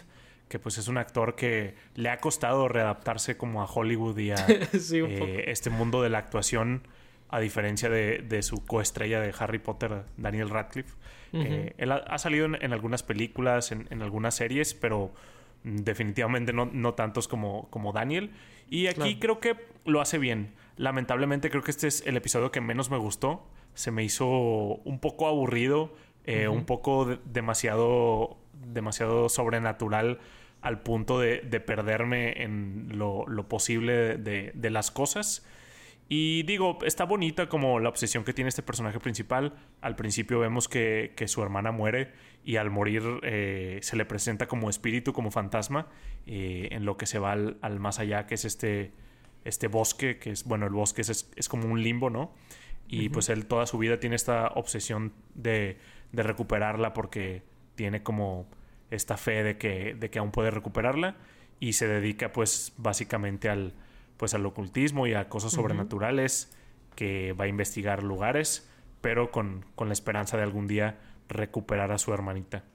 que pues es un actor que le ha costado readaptarse como a Hollywood y a [laughs] eh, este mundo de la actuación, a diferencia de, de su coestrella de Harry Potter, Daniel Radcliffe. Eh, él ha, salido en, algunas películas, en, algunas series, pero definitivamente no, no tantos como, como Daniel. Y aquí creo que lo hace bien. Lamentablemente creo que este es el episodio que menos me gustó. Se me hizo un poco aburrido, eh, un poco demasiado, demasiado sobrenatural al punto de, perderme en lo, posible de, de las cosas. Y digo, está bonita como la obsesión que tiene este personaje principal. Al principio vemos que, su hermana muere y al morir eh, se le presenta como espíritu, como fantasma, eh, en lo que se va al, más allá, que es este, este bosque, que es, bueno, el bosque es, es como un limbo, ¿no? Y pues él toda su vida tiene esta obsesión de, de, recuperarla porque tiene como esta fe de que, de que aún puede recuperarla y se dedica pues básicamente al pues al ocultismo y a cosas sobrenaturales, que va a investigar lugares, pero con, la esperanza de algún día recuperar a su hermanita.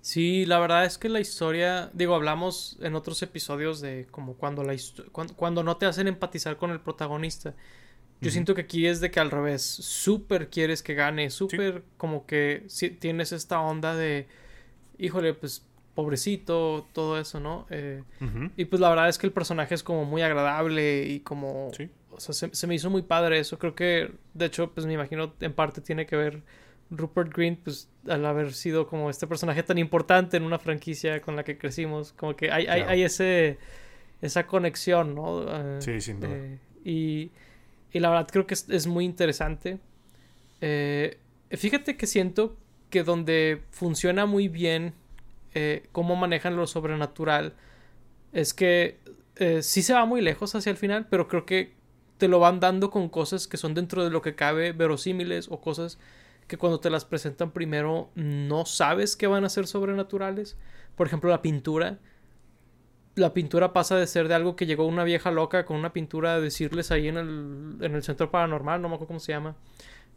Sí, la verdad es que la historia, digo, hablamos en otros episodios de como cuando la cuando, no te hacen empatizar con el protagonista. Yo siento que aquí es de que al revés, súper quieres que gane, súper como que si, tienes esta onda de, híjole, pues pobrecito, todo eso, ¿no? Eh, y pues la verdad es que el personaje es como muy agradable y como... Sí. O sea, se, me hizo muy padre eso. Creo que, de hecho, pues me imagino en parte tiene que ver Rupert Green, pues al haber sido como este personaje tan importante en una franquicia con la que crecimos, como que hay, hay, ese, esa conexión, ¿no? Eh, sí, sin duda. Eh, y, y, la verdad creo que es, muy interesante. fíjate que siento que donde funciona muy bien eh, cómo manejan lo sobrenatural es que eh, sí se va muy lejos hacia el final, pero creo que te lo van dando con cosas que son dentro de lo que cabe verosímiles o cosas que cuando te las presentan primero no sabes que van a ser sobrenaturales. Por ejemplo, la pintura. La pintura pasa de ser de algo que llegó una vieja loca con una pintura a decirles ahí en el, en el centro paranormal, no me acuerdo cómo se llama.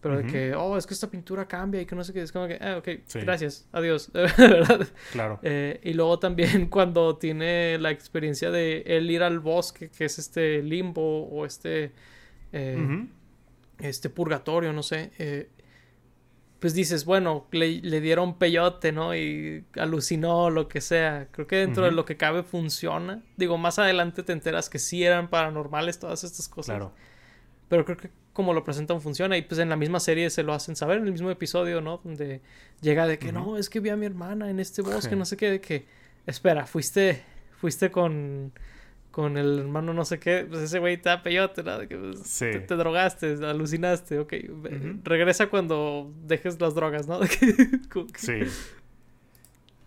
Pero de que, oh, es que esta pintura cambia y que no sé qué. Es como que, ah, ok, gracias, adiós. [laughs] ¿verdad? Claro. Eh, y luego también [laughs] cuando tiene la experiencia de él ir al bosque, que es este limbo o este. Eh, este purgatorio, no sé. Eh, pues dices, bueno, le, le, dieron peyote, ¿no? Y alucinó, lo que sea. Creo que dentro de lo que cabe funciona. Digo, más adelante te enteras que sí eran paranormales todas estas cosas. Claro. Pero creo que como lo presentan funciona y pues en la misma serie se lo hacen saber en el mismo episodio, ¿no? Donde llega de que no, es que vi a mi hermana en este bosque, no sé qué, de que espera, fuiste fuiste con con el hermano no sé qué, pues ese güey está peyote, ¿no? De que pues, te, drogaste, alucinaste, ok. Regresa cuando dejes las drogas, ¿no? [laughs] sí.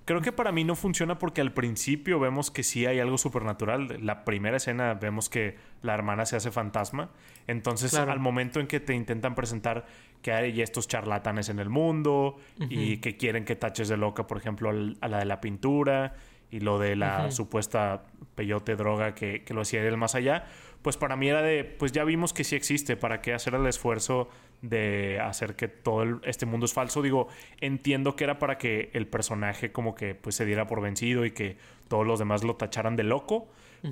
Creo que para mí no funciona porque al principio vemos que sí hay algo supernatural. La primera escena vemos que la hermana se hace fantasma. Entonces, al momento en que te intentan presentar que hay estos charlatanes en el mundo y que quieren que taches de loca, por ejemplo, a la de la pintura y lo de la supuesta peyote droga que, que lo hacía del más allá, pues para mí era de, pues ya vimos que sí existe, ¿para qué hacer el esfuerzo de hacer que todo este mundo es falso? Digo, entiendo que era para que el personaje como que pues se diera por vencido y que todos los demás lo tacharan de loco,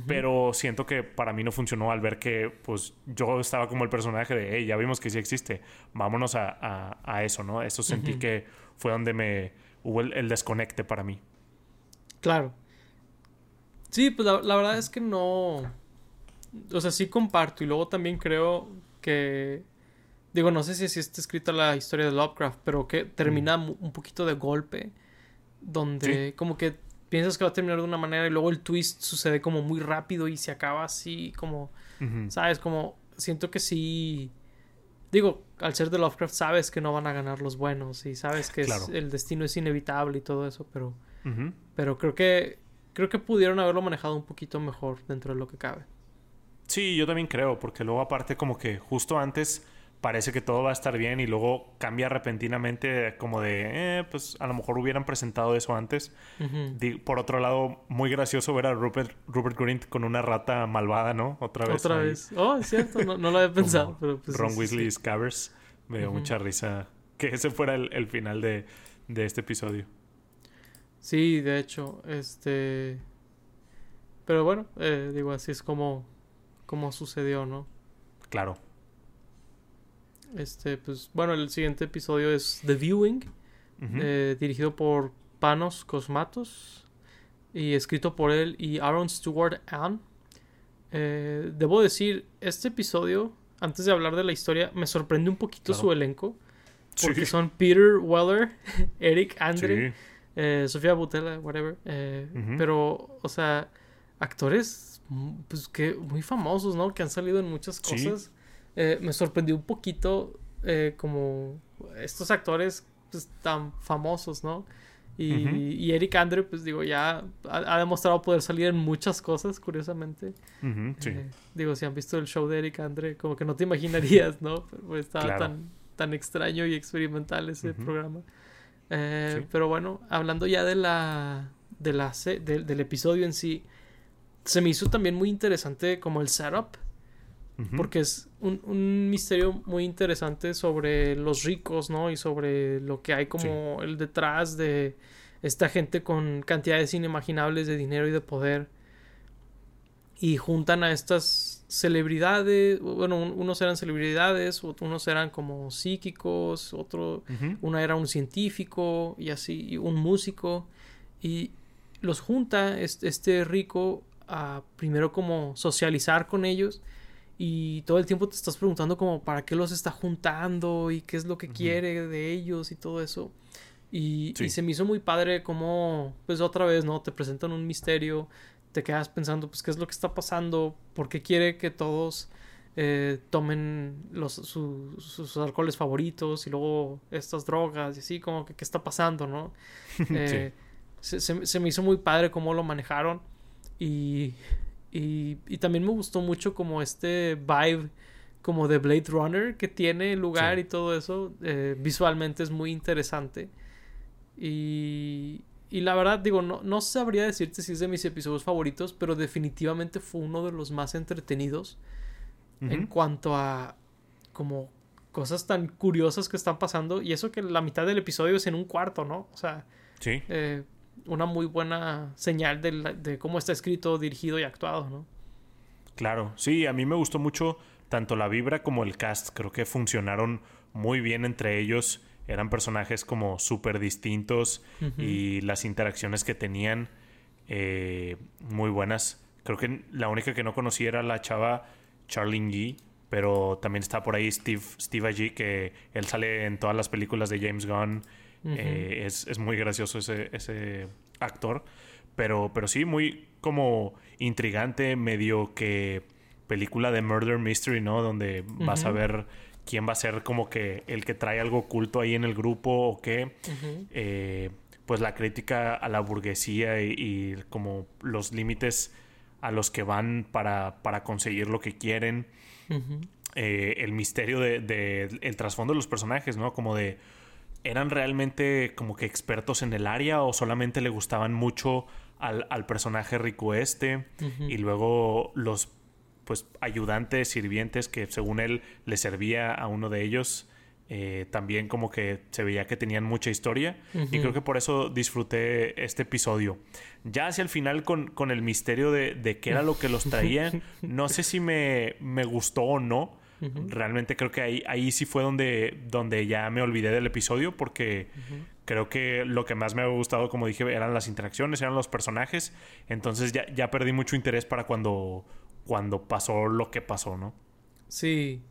pero siento que para mí no funcionó al ver que pues yo estaba como el personaje de, hey, ya vimos que sí existe, vámonos a, a, eso, ¿no? Eso sentí que fue donde me hubo el, desconecte para mí. Claro. Sí, pues la verdad es que no o sea, sí comparto y luego también creo que digo, no sé si así está escrita la historia de Lovecraft, pero que termina mm. un poquito de golpe donde como que piensas que va a terminar de una manera y luego el twist sucede como muy rápido y se acaba así como sabes, como siento que sí digo, al ser de Lovecraft sabes que no van a ganar los buenos y sabes que el destino es inevitable y todo eso, pero pero creo que creo que pudieron haberlo manejado un poquito mejor dentro de lo que cabe. Sí, yo también creo, porque luego aparte como que justo antes parece que todo va a estar bien y luego cambia repentinamente como de, eh, pues a lo mejor hubieran presentado eso antes. por otro lado, muy gracioso ver a Rupert, Rupert Grint con una rata malvada, ¿no? Otra vez. Otra vez. Oh, es cierto, no, lo había [laughs] pensado. Pero pues, Ron Weasley Scabbers. Me dio mucha risa que ese fuera el, final de, de este episodio. Sí, de hecho, este... Pero bueno, eh, digo, así es como como sucedió, ¿no? Claro. Este, pues, bueno, el siguiente episodio es The Viewing, eh, dirigido por Panos Cosmatos y escrito por él y Aaron Stewart Ann. Eh, debo decir, este episodio, antes de hablar de la historia, me sorprende un poquito su elenco. Porque son Peter Weller, [laughs] Eric Andre, eh, Sofía Butela, whatever. Pero, o sea, actores pues que muy famosos, ¿no? Que han salido en muchas cosas. Eh, me sorprendió un poquito eh, como estos actores pues, tan famosos, ¿no? Y, Eric Andre, pues digo, ya ha, demostrado poder salir en muchas cosas, curiosamente. Eh, digo, si han visto el show de Eric Andre, como que no te imaginarías, ¿no? Pues, estaba tan, tan extraño y experimental ese programa. Pero bueno, hablando ya de la, de la del episodio en sí, se me hizo también muy interesante como el setup. Porque es un, misterio muy interesante sobre los ricos, ¿no? Y sobre lo que hay como el detrás de esta gente con cantidades inimaginables de dinero y de poder. Y juntan a estas celebridades, bueno, unos eran celebridades, unos eran como psíquicos, otro, uno era un científico y así, y un músico. Y los junta este rico a primero como socializar con ellos y todo el tiempo te estás preguntando como para qué los está juntando y qué es lo que quiere de ellos y todo eso. Y, se me hizo muy padre como, pues otra vez, ¿no? Te presentan un misterio, te quedas pensando, pues, qué es lo que está pasando, por qué quiere que todos eh, tomen los, sus alcoholes favoritos y luego estas drogas y así, como que qué está pasando, ¿no? [laughs] Eh, se, se, me hizo muy padre cómo lo manejaron. Y, Y, y, también me gustó mucho como este vibe como de Blade Runner que tiene el lugar y todo eso. Eh, visualmente es muy interesante. Y, y la verdad, digo, no, no sabría decirte si es de mis episodios favoritos, pero definitivamente fue uno de los más entretenidos en cuanto a como cosas tan curiosas que están pasando. Y eso que la mitad del episodio es en un cuarto, ¿no? O sea, sí. Eh, una muy buena señal de, de, cómo está escrito, dirigido y actuado, ¿no? Claro, sí, a mí me gustó mucho tanto la vibra como el cast. Creo que funcionaron muy bien entre ellos. Eran personajes como súper distintos y las interacciones que tenían eh, muy buenas. Creo que la única que no conocí era la chava Charlene Yee, pero también está por ahí Steve, Steve que él sale en todas las películas de James Gunn. Eh, es, es, muy gracioso ese, ese actor. Pero, pero sí, muy como intrigante, medio que película de Murder Mystery, ¿no? Donde vas a ver quién va a ser como que el que trae algo oculto ahí en el grupo o qué. Eh, pues la crítica a la burguesía y, como los límites a los que van para, para conseguir lo que quieren. Eh, el misterio de, el trasfondo de los personajes, ¿no? Como de eran realmente como que expertos en el área o solamente le gustaban mucho al, personaje rico este y luego los pues ayudantes, sirvientes que según él le servía a uno de ellos. Eh, también como que se veía que tenían mucha historia y creo que por eso disfruté este episodio. Ya hacia el final con, con el misterio de, de, qué era lo que los traía, [laughs] no sé si me, me gustó o no. Realmente creo que ahí, ahí sí fue donde, donde ya me olvidé del episodio porque creo que lo que más me había gustado, como dije, eran las interacciones, eran los personajes. Entonces ya, ya perdí mucho interés para cuando cuando pasó lo que pasó, ¿no? Sí.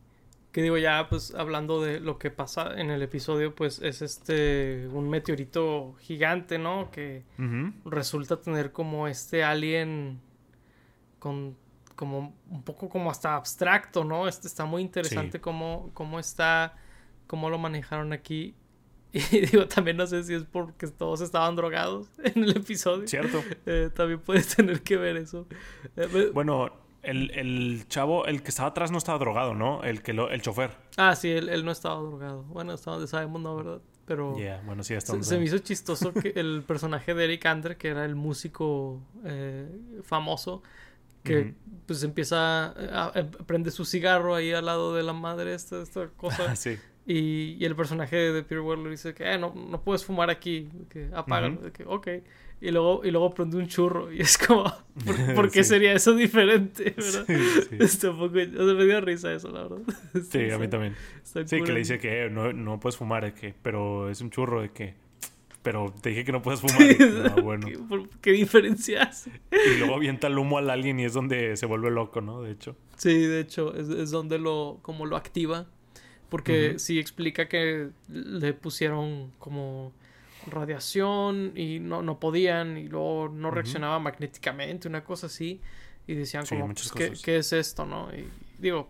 Que digo, ya pues hablando de lo que pasa en el episodio, pues es este un meteorito gigante, ¿no? Que resulta tener como este alien con como un poco como hasta abstracto, ¿no? Este está muy interesante cómo, cómo está, cómo lo manejaron aquí. [laughs] Y digo, también no sé si es porque todos estaban drogados [laughs] en el episodio. Cierto. Eh, también puedes [laughs] tener que ver eso. Eh, bueno, el, el, chavo, el que estaba atrás no estaba drogado, ¿no? El que lo, el chofer. Ah, sí, él, él no estaba drogado. Bueno, hasta donde sabemos, no, ¿verdad? Pero yeah, bueno, sí, se, se, me hizo chistoso que el personaje de Eric Andre, que era el músico eh, famoso, que pues empieza a, prende su cigarro ahí al lado de la madre, esta, esta cosa. [laughs] Sí. Y, y, el personaje de Peter Weller dice que eh, no, no puedes fumar aquí, que apágalo, que ok y luego, y luego prende un churro. Y es como, [laughs] ¿por, qué sería eso diferente? [laughs] ¿verdad? Sí, poco, o sea, me dio risa eso, la verdad. Sí, a mí también. Sí, que le dice que eh, no, no puedes fumar, que, pero es un churro de que. Pero te dije que no puedes fumar. [laughs] Ah, bueno. ¿Qué, ¿Qué, diferencia hace? Y luego avienta el humo al alien y es donde se vuelve loco, ¿no? De hecho. Sí, de hecho, es, es donde lo, como lo activa. Porque sí explica que le pusieron como radiación y no, no podían y luego no reaccionaba magnéticamente, una cosa así. Y decían como, pues, ¿qué, ¿qué, es esto, no? Y digo,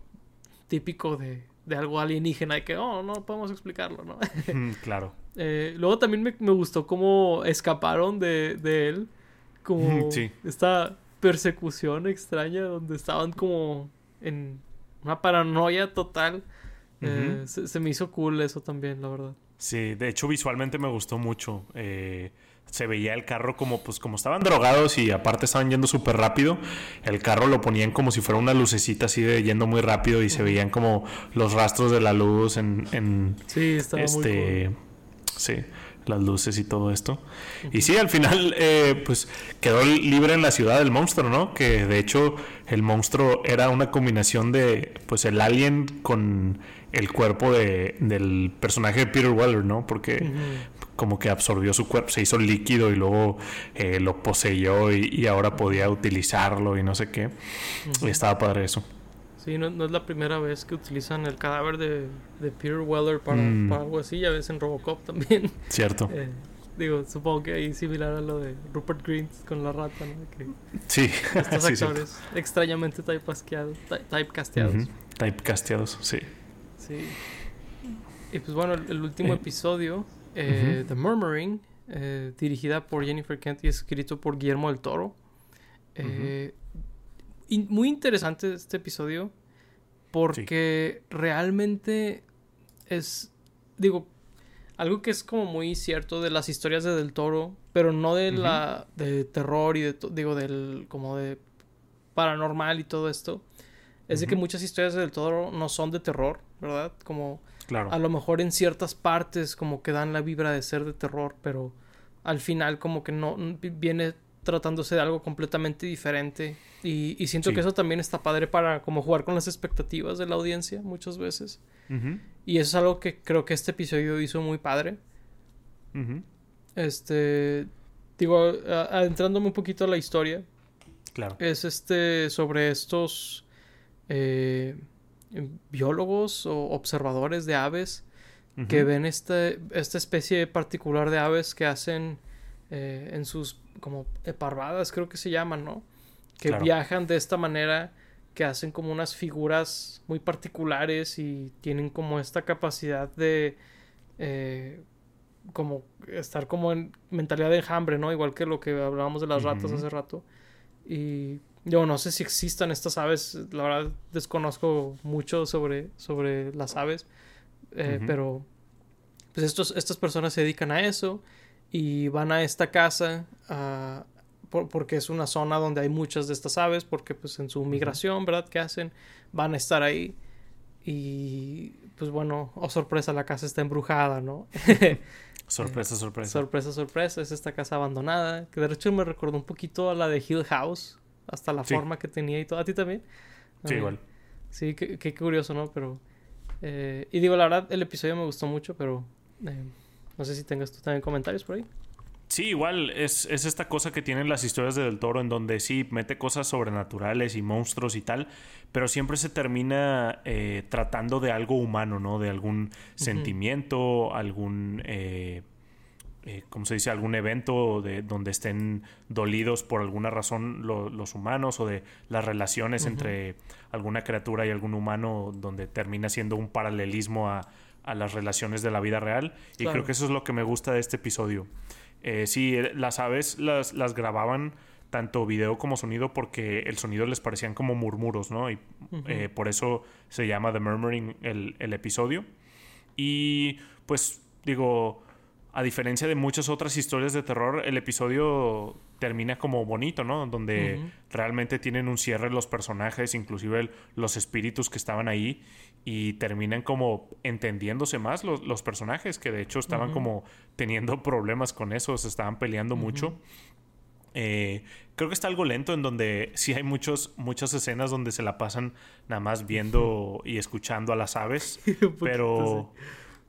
típico de, de algo alienígena, de que, oh, no podemos explicarlo, ¿no? [laughs] claro. Eh, luego también me, me, gustó cómo escaparon de, de él, como esta persecución extraña donde estaban como en una paranoia total. Eh, se, se me hizo cool eso también, la verdad. Sí, de hecho visualmente me gustó mucho. Eh, se veía el carro como, pues, como estaban drogados y aparte estaban yendo súper rápido, el carro lo ponían como si fuera una lucecita así de yendo muy rápido y se veían como los rastros de la luz en, en sí, estaba este, muy sí, las luces y todo esto. Y sí, al final, eh, pues quedó libre en la ciudad del monstruo, ¿no? Que de hecho el monstruo era una combinación de, pues, el alien con el cuerpo de, del personaje de Peter Weller, ¿no? Porque como que absorbió su cuerpo, se hizo líquido y luego eh, lo poseyó y, ahora podía utilizarlo y no sé qué. y estaba padre eso. Sí, no, es la primera vez que utilizan el cadáver de, de Peter Weller para, mm. para, algo así, ya ves en Robocop también. [laughs] Cierto. Eh, digo, supongo que ahí similar a lo de Rupert Green con la rata, ¿no? Que sí. [laughs] Estos [laughs] actores extrañamente typecasteados. Typecasteados. Typecasteados, sí. Sí. Y pues bueno, el, último eh, episodio, eh, The Murmuring, eh, dirigida por Jennifer Kent y escrito por Guillermo del Toro. muy interesante este episodio porque realmente es, digo, algo que es como muy cierto de las historias de Del Toro, pero no de la de terror y de digo del como de paranormal y todo esto. Es de que muchas historias de Del Toro no son de terror, ¿verdad? Como claro. a lo mejor en ciertas partes como que dan la vibra de ser de terror, pero al final como que no viene tratándose de algo completamente diferente y, siento que eso también está padre para como jugar con las expectativas de la audiencia muchas veces. Y eso es algo que creo que este episodio hizo muy padre. Este, digo, adentrándome un poquito a la historia. Claro. Es este sobre estos eh, biólogos o observadores de aves que ven este, esta especie particular de aves que hacen eh, en sus como parvadas, creo que se llaman, ¿no? Que viajan de esta manera que hacen como unas figuras muy particulares y tienen como esta capacidad de eh, como estar como en mentalidad de enjambre, ¿no? Igual que lo que hablábamos de las ratas hace rato. Y yo no sé si existan estas aves, la verdad desconozco mucho sobre, sobre las aves, eh, pero pues estos, estas personas se dedican a eso y van a esta casa a porque es una zona donde hay muchas de estas aves, porque pues en su migración, ¿verdad? ¿Qué hacen? Van a estar ahí. Y pues bueno, oh sorpresa, la casa está embrujada, ¿no? [laughs] [laughs] sorpresa, sorpresa. Sorpresa, sorpresa. Es esta casa abandonada, que de hecho me recordó un poquito a la de Hill House, hasta la forma que tenía y todo. ¿A ti también? Sí, igual. Sí, qué, curioso, ¿no? Pero... Eh, y digo, la verdad, el episodio me gustó mucho, pero... Eh, no sé si tengas tú también comentarios por ahí. Sí, igual es, esta cosa que tienen las historias de Del Toro en donde sí mete cosas sobrenaturales y monstruos y tal, pero siempre se termina eh, tratando de algo humano, ¿no? De algún sentimiento, algún, eh, eh, ¿cómo se dice? Algún evento de, donde estén dolidos por alguna razón los humanos o de las relaciones entre alguna criatura y algún humano donde termina siendo un paralelismo a, las relaciones de la vida real. Y creo que eso es lo que me gusta de este episodio. Eh, sí, eh, las aves las, las, grababan tanto video como sonido porque el sonido les parecían como murmuros, ¿no? Y eh, por eso se llama The Murmuring el, el, episodio. Y pues digo, a diferencia de muchas otras historias de terror, el episodio termina como bonito, ¿no? Donde realmente tienen un cierre los personajes, inclusive los espíritus que estaban ahí, y terminan como entendiéndose más los, los personajes, que de hecho estaban como teniendo [laughs] problemas con eso, se estaban peleando mucho. Eh, creo que está algo lento en donde sí hay muchos, muchas escenas donde se la pasan nada más viendo y escuchando a las aves, [laughs] pero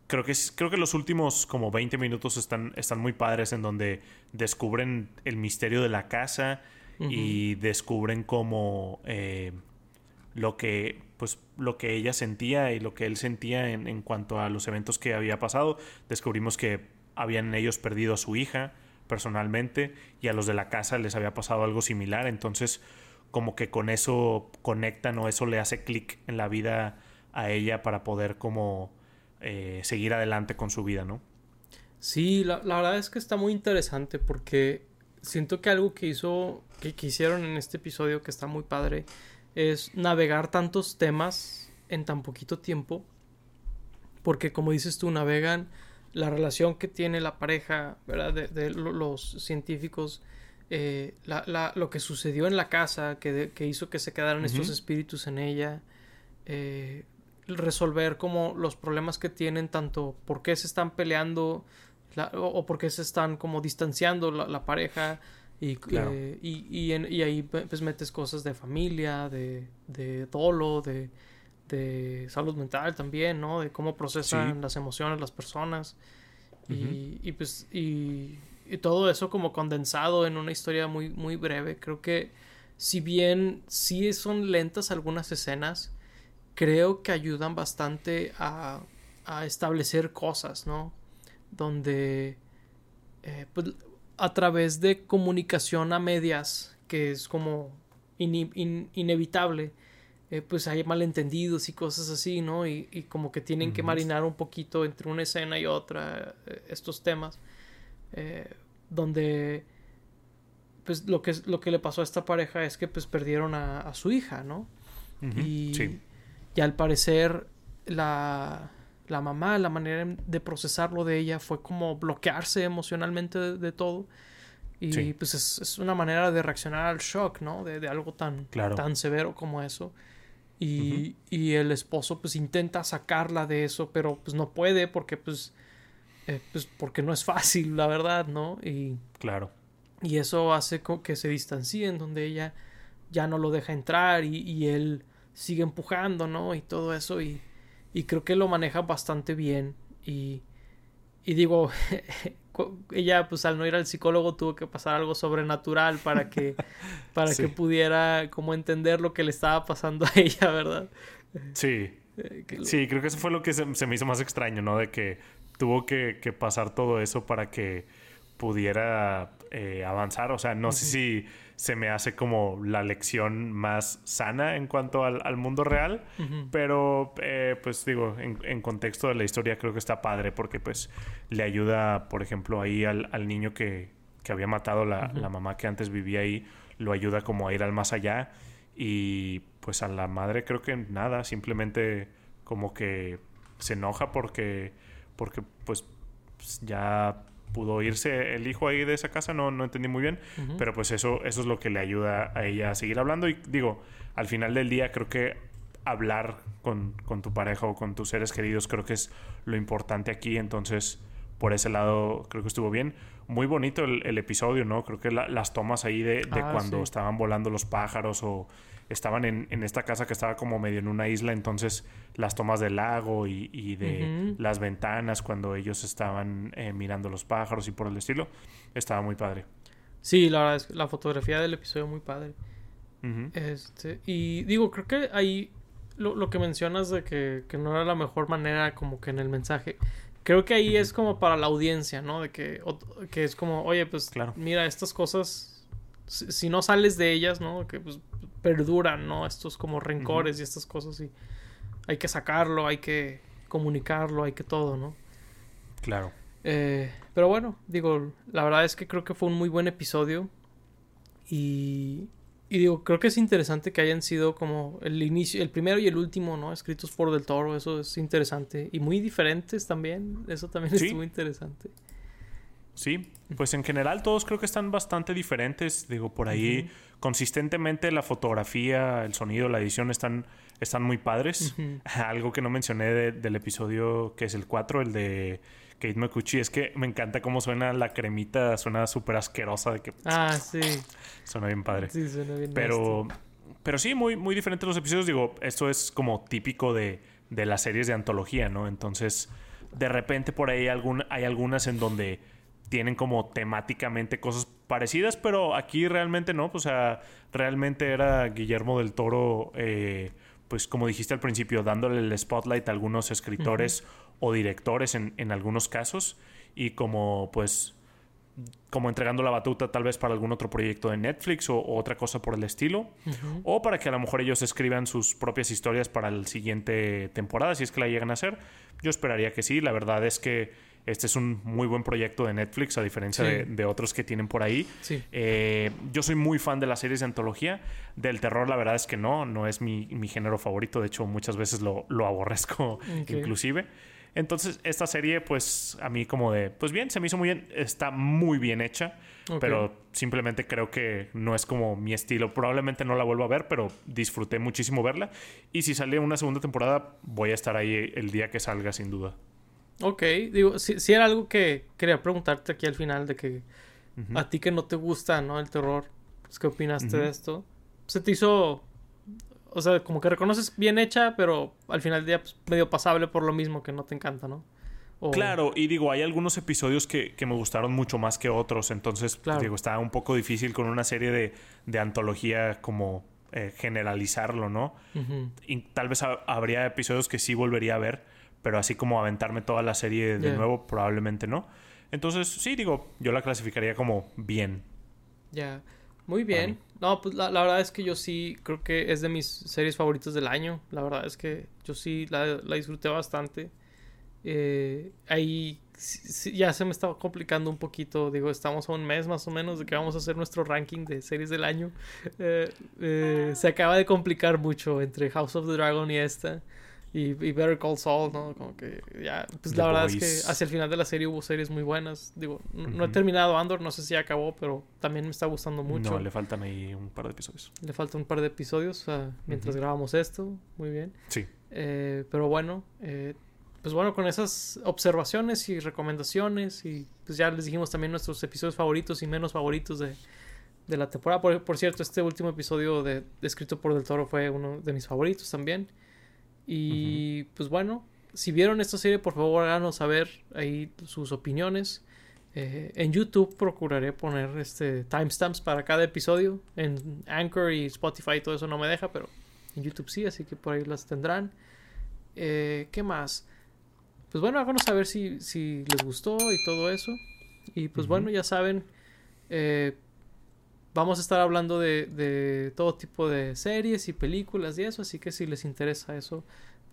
creo que, creo que los últimos como 20 minutos están, están muy padres en donde descubren el misterio de la casa y descubren como eh, lo que pues lo que ella sentía y lo que él sentía en, en, cuanto a los eventos que había pasado. Descubrimos que habían ellos perdido a su hija personalmente y a los de la casa les había pasado algo similar. Entonces como que con eso conectan o eso le hace clic en la vida a ella para poder como eh, seguir adelante con su vida, ¿no? Sí, la, verdad es que está muy interesante porque siento que algo que hizo, que, hicieron en este episodio que está muy padre, es navegar tantos temas en tan poquito tiempo. Porque como dices tú, navegan la relación que tiene la pareja, ¿verdad? De, los científicos, eh, lo que sucedió en la casa, que, hizo que se quedaran estos espíritus en ella, eh, resolver como los problemas que tienen, tanto por qué se están peleando o, por qué se están como distanciando la, pareja y, eh, y, ahí pues metes cosas de familia, de, de dolo, de, de salud mental también, ¿no? De cómo procesan las emociones las personas. y, y, pues, y, y, todo eso como condensado en una historia muy, muy breve. Creo que si bien sí son lentas algunas escenas, creo que ayudan bastante a, establecer cosas, ¿no? Donde eh, pues, a través de comunicación a medias, que es como inevitable, eh, pues hay malentendidos y cosas así, ¿no? Y, como que tienen que marinar un poquito entre una escena y otra eh, estos temas, donde pues lo que, lo que le pasó a esta pareja es que pues perdieron a, su hija, ¿no? y, y al parecer la, la mamá, la manera de procesarlo de ella fue como bloquearse emocionalmente de, todo. Y pues es, una manera de reaccionar al shock, ¿no? De, algo tan, tan severo como eso. Y, y, el esposo pues intenta sacarla de eso, pero pues no puede porque pues, eh, pues porque no es fácil, la verdad, ¿no? Y, claro. Y eso hace que se distancien, donde ella ya no lo deja entrar y, y él sigue empujando, ¿no? Y todo eso y y creo que lo maneja bastante bien y, y digo, [laughs] ella pues al no ir al psicólogo tuvo que pasar algo sobrenatural para que, [laughs] para que pudiera como entender lo que le estaba pasando a ella, ¿verdad? Sí. [laughs] Eh, sí, creo que eso fue lo que se, me hizo más extraño, ¿no? De que tuvo que, que pasar todo eso para que pudiera eh, avanzar. O sea, no sé si se me hace como la lección más sana en cuanto al, mundo real. Pero, eh, pues digo, en, contexto de la historia creo que está padre porque pues le ayuda, por ejemplo, ahí al, niño que, que, había matado la, la, mamá que antes vivía ahí, lo ayuda como a ir al más allá. Y pues a la madre creo que nada, simplemente como que se enoja porque, porque pues ya pudo irse el hijo ahí de esa casa, no, no entendí muy bien, pero pues eso, eso es lo que le ayuda a ella a seguir hablando. Y digo, al final del día creo que hablar con, tu pareja o con tus seres queridos creo que es lo importante aquí, entonces por ese lado creo que estuvo bien. Muy bonito el, episodio, ¿no? Creo que las tomas ahí de, ah, cuando estaban volando los pájaros o estaban en, en, esta casa que estaba como medio en una isla, entonces las tomas del lago y, y de las ventanas cuando ellos estaban eh, mirando los pájaros y por el estilo, estaba muy padre. Sí, la verdad es que la fotografía del episodio muy padre. Este, y digo, creo que ahí lo, lo que mencionas de que, que, no era la mejor manera como que en el mensaje. Creo que ahí es como para la audiencia, ¿no? De que, que es como, oye, pues claro. mira, estas cosas, si, no sales de ellas, ¿no? Que pues perduran, ¿no? Estos como rencores y estas cosas y hay que sacarlo, hay que comunicarlo, hay que todo, ¿no? Claro. Eh, pero bueno, digo, la verdad es que creo que fue un muy buen episodio y, y digo, creo que es interesante que hayan sido como el inicio, el primero y el último, ¿no? Escritos por Del Toro, eso es interesante y muy diferentes también, eso también estuvo interesante. Sí, pues en general todos creo que están bastante diferentes. Digo, por ahí consistentemente la fotografía, el sonido, la edición están, están muy padres. [laughs] Algo que no mencioné del episodio que es el 4, el de Kate McCucci, es que me encanta cómo suena la cremita, suena súper asquerosa de que... Ah, sí. Suena bien padre. Sí, suena bien. Pero, pero sí, muy, muy diferentes los episodios. Digo, esto es como típico de, de las series de antología, ¿no? Entonces, de repente por ahí algún, hay algunas en donde tienen como temáticamente cosas parecidas, pero aquí realmente no, o sea, realmente era Guillermo del Toro, eh, pues como dijiste al principio, dándole el spotlight a algunos escritores o directores en, en, algunos casos y como pues como entregando la batuta tal vez para algún otro proyecto de Netflix o, otra cosa por el estilo. O para que a lo mejor ellos escriban sus propias historias para la siguiente temporada, si es que la llegan a hacer. Yo esperaría que sí. La verdad es que este es un muy buen proyecto de Netflix, a diferencia de, otros que tienen por ahí. Eh, yo soy muy fan de las series de antología. Del terror, la verdad es que no, no es mi, género favorito. De hecho, muchas veces lo, aborrezco inclusive. Entonces, esta serie, pues, a mí como de, pues bien, se me hizo muy bien, está muy bien hecha, pero simplemente creo que no es como mi estilo. Probablemente no la vuelva a ver, pero disfruté muchísimo verla. Y si sale una segunda temporada, voy a estar ahí el día que salga, sin duda. Ok, digo, si, era algo que quería preguntarte aquí al final de que a ti que no te gusta, ¿no? El terror, pues, ¿qué opinaste de esto? ¿Se te hizo, o sea, como que reconoces bien hecha, pero al final del día pues, medio pasable por lo mismo que no te encanta, ¿no? Claro, y digo, hay algunos episodios que, me gustaron mucho más que otros, entonces, digo, está un poco difícil con una serie de, de antología como eh, generalizarlo, ¿no? Y tal vez habría episodios que sí volvería a ver, pero así como aventarme toda la serie de nuevo, probablemente no. Entonces, sí, digo, yo la clasificaría como bien. Ya, muy bien. No, pues la, verdad es que yo sí creo que es de mis series favoritas del año. La verdad es que yo sí la, disfruté bastante. Eh, ahí ya se me está complicando un poquito. Digo, estamos a un mes más o menos de que vamos a hacer nuestro ranking de series del año. Eh, eh, se acaba de complicar mucho entre House of the Dragon y esta. Y, Better Call Saul, ¿no? Como que ya. Pues la verdad es que hacia el final de la serie hubo series muy buenas. Digo, no, he terminado Andor, no sé si acabó, pero también me está gustando mucho. No, le faltan ahí un par de episodios. Le faltan un par de episodios mientras grabamos esto. Muy bien. Sí. Eh, pero bueno, eh, pues bueno, con esas observaciones y recomendaciones y pues ya les dijimos también nuestros episodios favoritos y menos favoritos de, de la temporada. Por, cierto, este último episodio de, escrito por Del Toro fue uno de mis favoritos también. Y pues bueno, si vieron esta serie, por favor háganos saber ahí sus opiniones. Eh, en YouTube procuraré poner este timestamps para cada episodio. En Anchor y Spotify todo eso no me deja, pero en YouTube sí, así que por ahí las tendrán. Eh, ¿Qué más? Pues bueno, háganos saber si, si les gustó y todo eso. Y pues bueno, ya saben, eh, vamos a estar hablando de, de, todo tipo de series y películas y eso, así que si les interesa eso,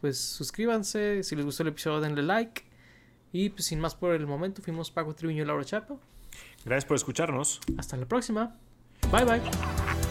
pues suscríbanse, si les gustó el episodio denle like. Y pues sin más por el momento, fuimos Paco Tribuño y Laura Chapo. Gracias por escucharnos. Hasta la próxima. Bye bye.